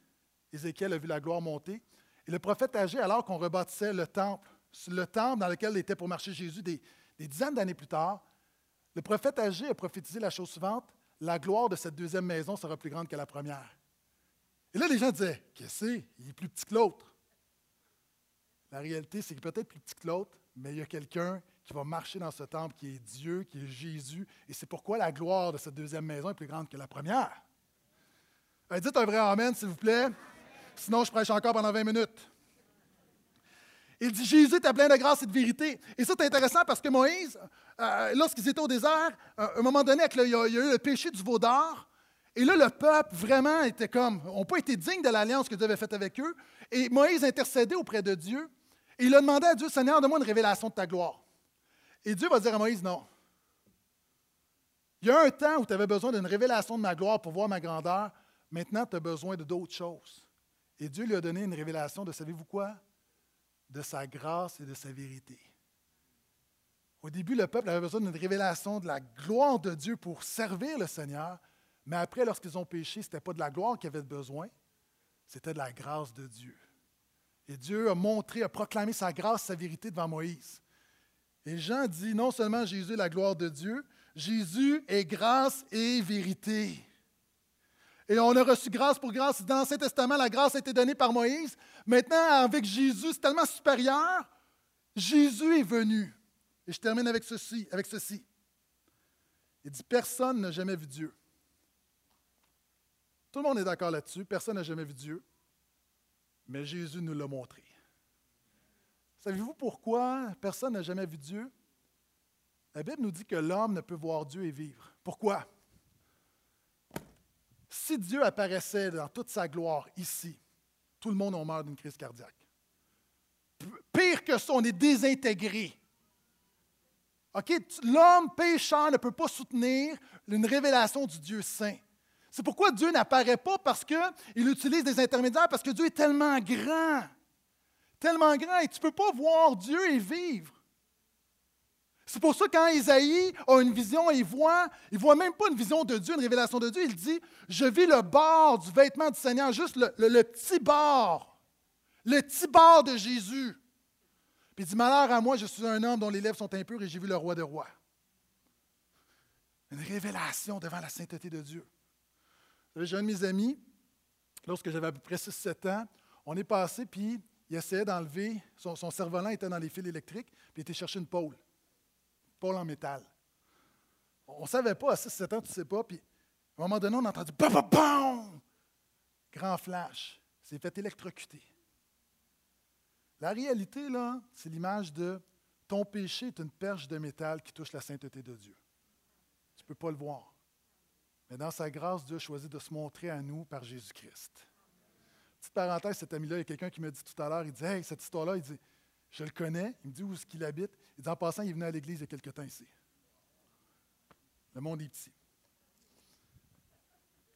Ézéchiel a vu la gloire monter, et le prophète âgé, alors qu'on rebâtissait le temple, le temple dans lequel était pour marcher Jésus des, des dizaines d'années plus tard, le prophète âgé a prophétisé la chose suivante la gloire de cette deuxième maison sera plus grande que la première. Et là, les gens disaient Qu'est-ce que c'est? Il est plus petit que l'autre. La réalité, c'est qu'il est peut-être plus petit que l'autre, mais il y a quelqu'un qui va marcher dans ce temple qui est Dieu, qui est Jésus. Et c'est pourquoi la gloire de cette deuxième maison est plus grande que la première. dites un vrai Amen, s'il vous plaît. Sinon, je prêche encore pendant 20 minutes. Il dit Jésus était plein de grâce et de vérité. Et ça, c'est intéressant parce que Moïse, euh, lorsqu'ils étaient au désert, euh, à un moment donné, il y, a, eu le péché du veau d'or. Et là, le peuple vraiment était comme, n'ont pas été dignes de l'alliance que Dieu avait faite avec eux. Et Moïse intercédait auprès de Dieu. Et il a demandé à Dieu, Seigneur, donne-moi une révélation de ta gloire. Et Dieu va dire à Moïse, non. Il y a un temps où tu avais besoin d'une révélation de ma gloire pour voir ma grandeur. Maintenant, tu as besoin de d'autres choses. Et Dieu lui a donné une révélation de, savez-vous quoi? De sa grâce et de sa vérité. Au début, le peuple avait besoin d'une révélation de la gloire de Dieu pour servir le Seigneur. Mais après, lorsqu'ils ont péché, ce n'était pas de la gloire qu'ils avaient besoin, c'était de la grâce de Dieu. Et Dieu a montré, a proclamé sa grâce, sa vérité devant Moïse. Et Jean dit non seulement Jésus est la gloire de Dieu, Jésus est grâce et vérité. Et on a reçu grâce pour grâce. Dans l'Ancien Testament, la grâce a été donnée par Moïse. Maintenant, avec Jésus, c'est tellement supérieur. Jésus est venu. Et je termine avec ceci. Avec ceci. Il dit Personne n'a jamais vu Dieu. Tout le monde est d'accord là-dessus. Personne n'a jamais vu Dieu. Mais Jésus nous l'a montré. Savez-vous pourquoi personne n'a jamais vu Dieu? La Bible nous dit que l'homme ne peut voir Dieu et vivre. Pourquoi? Si Dieu apparaissait dans toute sa gloire ici, tout le monde en meurt d'une crise cardiaque. Pire que ça, on est désintégré. L'homme pécheur ne peut pas soutenir une révélation du Dieu saint. C'est pourquoi Dieu n'apparaît pas parce qu'il utilise des intermédiaires, parce que Dieu est tellement grand tellement grand et tu ne peux pas voir Dieu et vivre. C'est pour ça que quand Isaïe a une vision, il voit, il voit même pas une vision de Dieu, une révélation de Dieu. Il dit, je vis le bord du vêtement du Seigneur, juste le, petit bord, le petit bord de Jésus. Puis il dit, malheur à moi, je suis un homme dont les lèvres sont impures et j'ai vu le roi de rois. Une révélation devant la sainteté de Dieu. J'ai un de mes amis, lorsque j'avais à peu près 6-7 ans, on est passé, puis il essayait d'enlever, son, cerf-volant était dans les fils électriques, puis il était chercher une pôle, une pôle en métal. On ne savait pas, à 6-7 ans, tu ne sais pas, puis à un moment donné, on a entendu bam, bam, bam! Grand flash. C'est fait électrocuter. La réalité, là, c'est l'image de ton péché est une perche de métal qui touche la sainteté de Dieu. Tu ne peux pas le voir. Mais dans sa grâce, Dieu a choisi de se montrer à nous par Jésus-Christ. Petite parenthèse, cet ami-là, il y a quelqu'un qui m'a dit tout à l'heure, il dit Hey, cette histoire-là, il dit Je le connais. Il me dit où est-ce qu'il habite. Il dit En passant, il venu à l'église il y a quelque temps ici. Le monde est petit.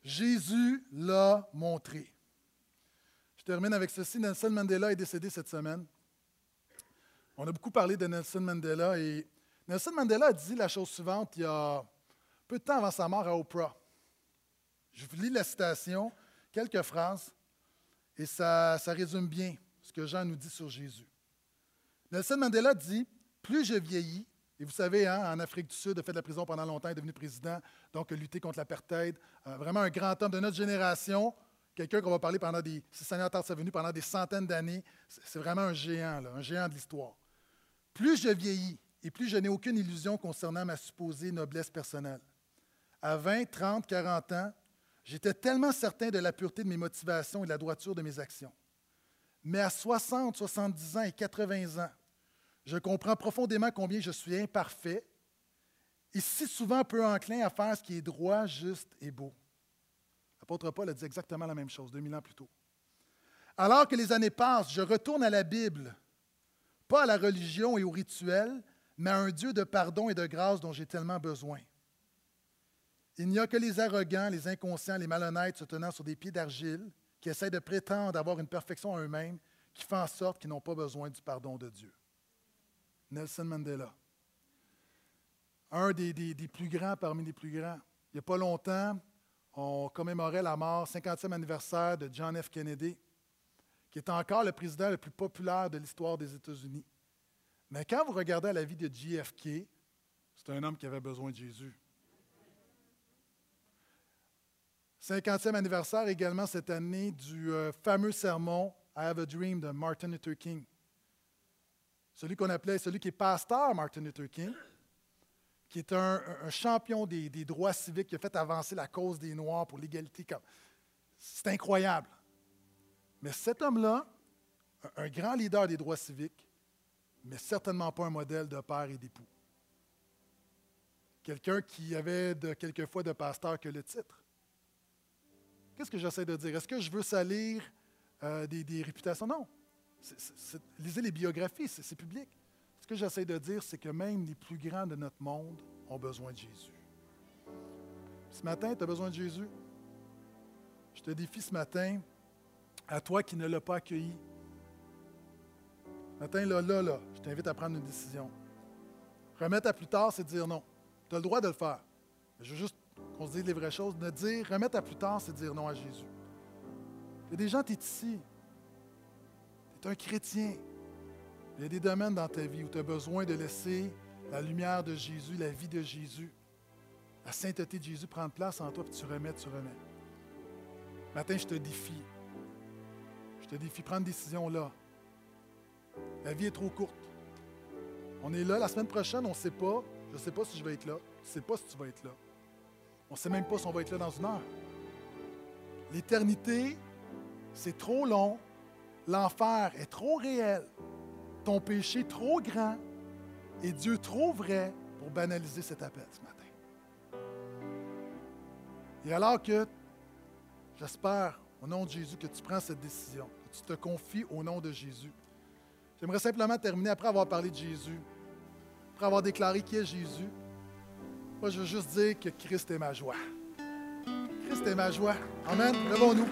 Jésus l'a montré. Je termine avec ceci. Nelson Mandela est décédé cette semaine. On a beaucoup parlé de Nelson Mandela et Nelson Mandela a dit la chose suivante il y a peu de temps avant sa mort à Oprah. Je vous lis la citation, quelques phrases. Et ça, résume bien ce que Jean nous dit sur Jésus. Nelson Mandela dit Plus je vieillis, et vous savez, hein, en Afrique du Sud, a fait de la prison pendant longtemps, est devenu président, donc a lutté contre l'apartheid. Euh, vraiment un grand homme de notre génération, quelqu'un qu'on va parler pendant des. Si Seigneur tarde sa pendant des centaines d'années. C'est vraiment un géant, un géant de l'histoire. Plus je vieillis, et plus je n'ai aucune illusion concernant ma supposée noblesse personnelle. À 20, 30, 40 ans, J'étais tellement certain de la pureté de mes motivations et de la droiture de mes actions. Mais à 60, 70 ans et 80 ans, je comprends profondément combien je suis imparfait et si souvent peu enclin à faire ce qui est droit, juste et beau. L'apôtre Paul a dit exactement la même chose 2000 ans plus tôt. Alors que les années passent, je retourne à la Bible, pas à la religion et au rituel, mais à un Dieu de pardon et de grâce dont j'ai tellement besoin. Il n'y a que les arrogants, les inconscients, les malhonnêtes se tenant sur des pieds d'argile, qui essaient de prétendre avoir une perfection en eux-mêmes, qui font en sorte qu'ils n'ont pas besoin du pardon de Dieu. Nelson Mandela, un des, plus grands parmi les plus grands. Il n'y a pas longtemps, on commémorait la mort, 50e anniversaire de John F. Kennedy, qui est encore le président le plus populaire de l'histoire des États-Unis. Mais quand vous regardez la vie de JFK, c'est un homme qui avait besoin de Jésus. 50e anniversaire également cette année du euh, fameux sermon I Have a Dream de Martin Luther King. Celui qu'on appelait, celui qui est pasteur Martin Luther King, qui est un, champion des, droits civiques, qui a fait avancer la cause des Noirs pour l'égalité. C'est incroyable. Mais cet homme-là, un grand leader des droits civiques, mais certainement pas un modèle de père et d'époux. Quelqu'un qui avait de, quelquefois de pasteur que le titre. Qu'est-ce que j'essaie de dire? Est-ce que je veux salir euh, des, réputations? Non. lisez les biographies, c'est public. Ce que j'essaie de dire, c'est que même les plus grands de notre monde ont besoin de Jésus. Ce matin, tu as besoin de Jésus? Je te défie ce matin, à toi qui ne l'as pas accueilli. Ce matin, là, là, là, je t'invite à prendre une décision. Remettre à plus tard, c'est dire non. Tu as le droit de le faire. Je veux juste qu'on se dise les vraies choses. Ne dire remettre à plus tard, c'est dire non à Jésus. Il y a des gens, tu es ici. Tu es un chrétien. Il y a des domaines dans ta vie où tu as besoin de laisser la lumière de Jésus, la vie de Jésus, la sainteté de Jésus prendre place en toi, puis tu remets, tu remets. Matin, je te défie. Je te défie, prendre une décision là. La vie est trop courte. On est là la semaine prochaine, on ne sait pas. Je ne sais pas si je vais être là. Je ne sais pas si tu vas être là. On ne sait même pas si on va être là dans une heure. L'éternité, c'est trop long. L'enfer est trop réel ton péché trop grand et Dieu trop vrai pour banaliser cet appel ce matin. Et alors que, j'espère, au nom de Jésus, que tu prends cette décision, que tu te confies au nom de Jésus. J'aimerais simplement terminer après avoir parlé de Jésus, après avoir déclaré qui est Jésus. Moi, je veux juste dire que Christ est ma joie. Christ est ma joie. Amen. Levons-nous.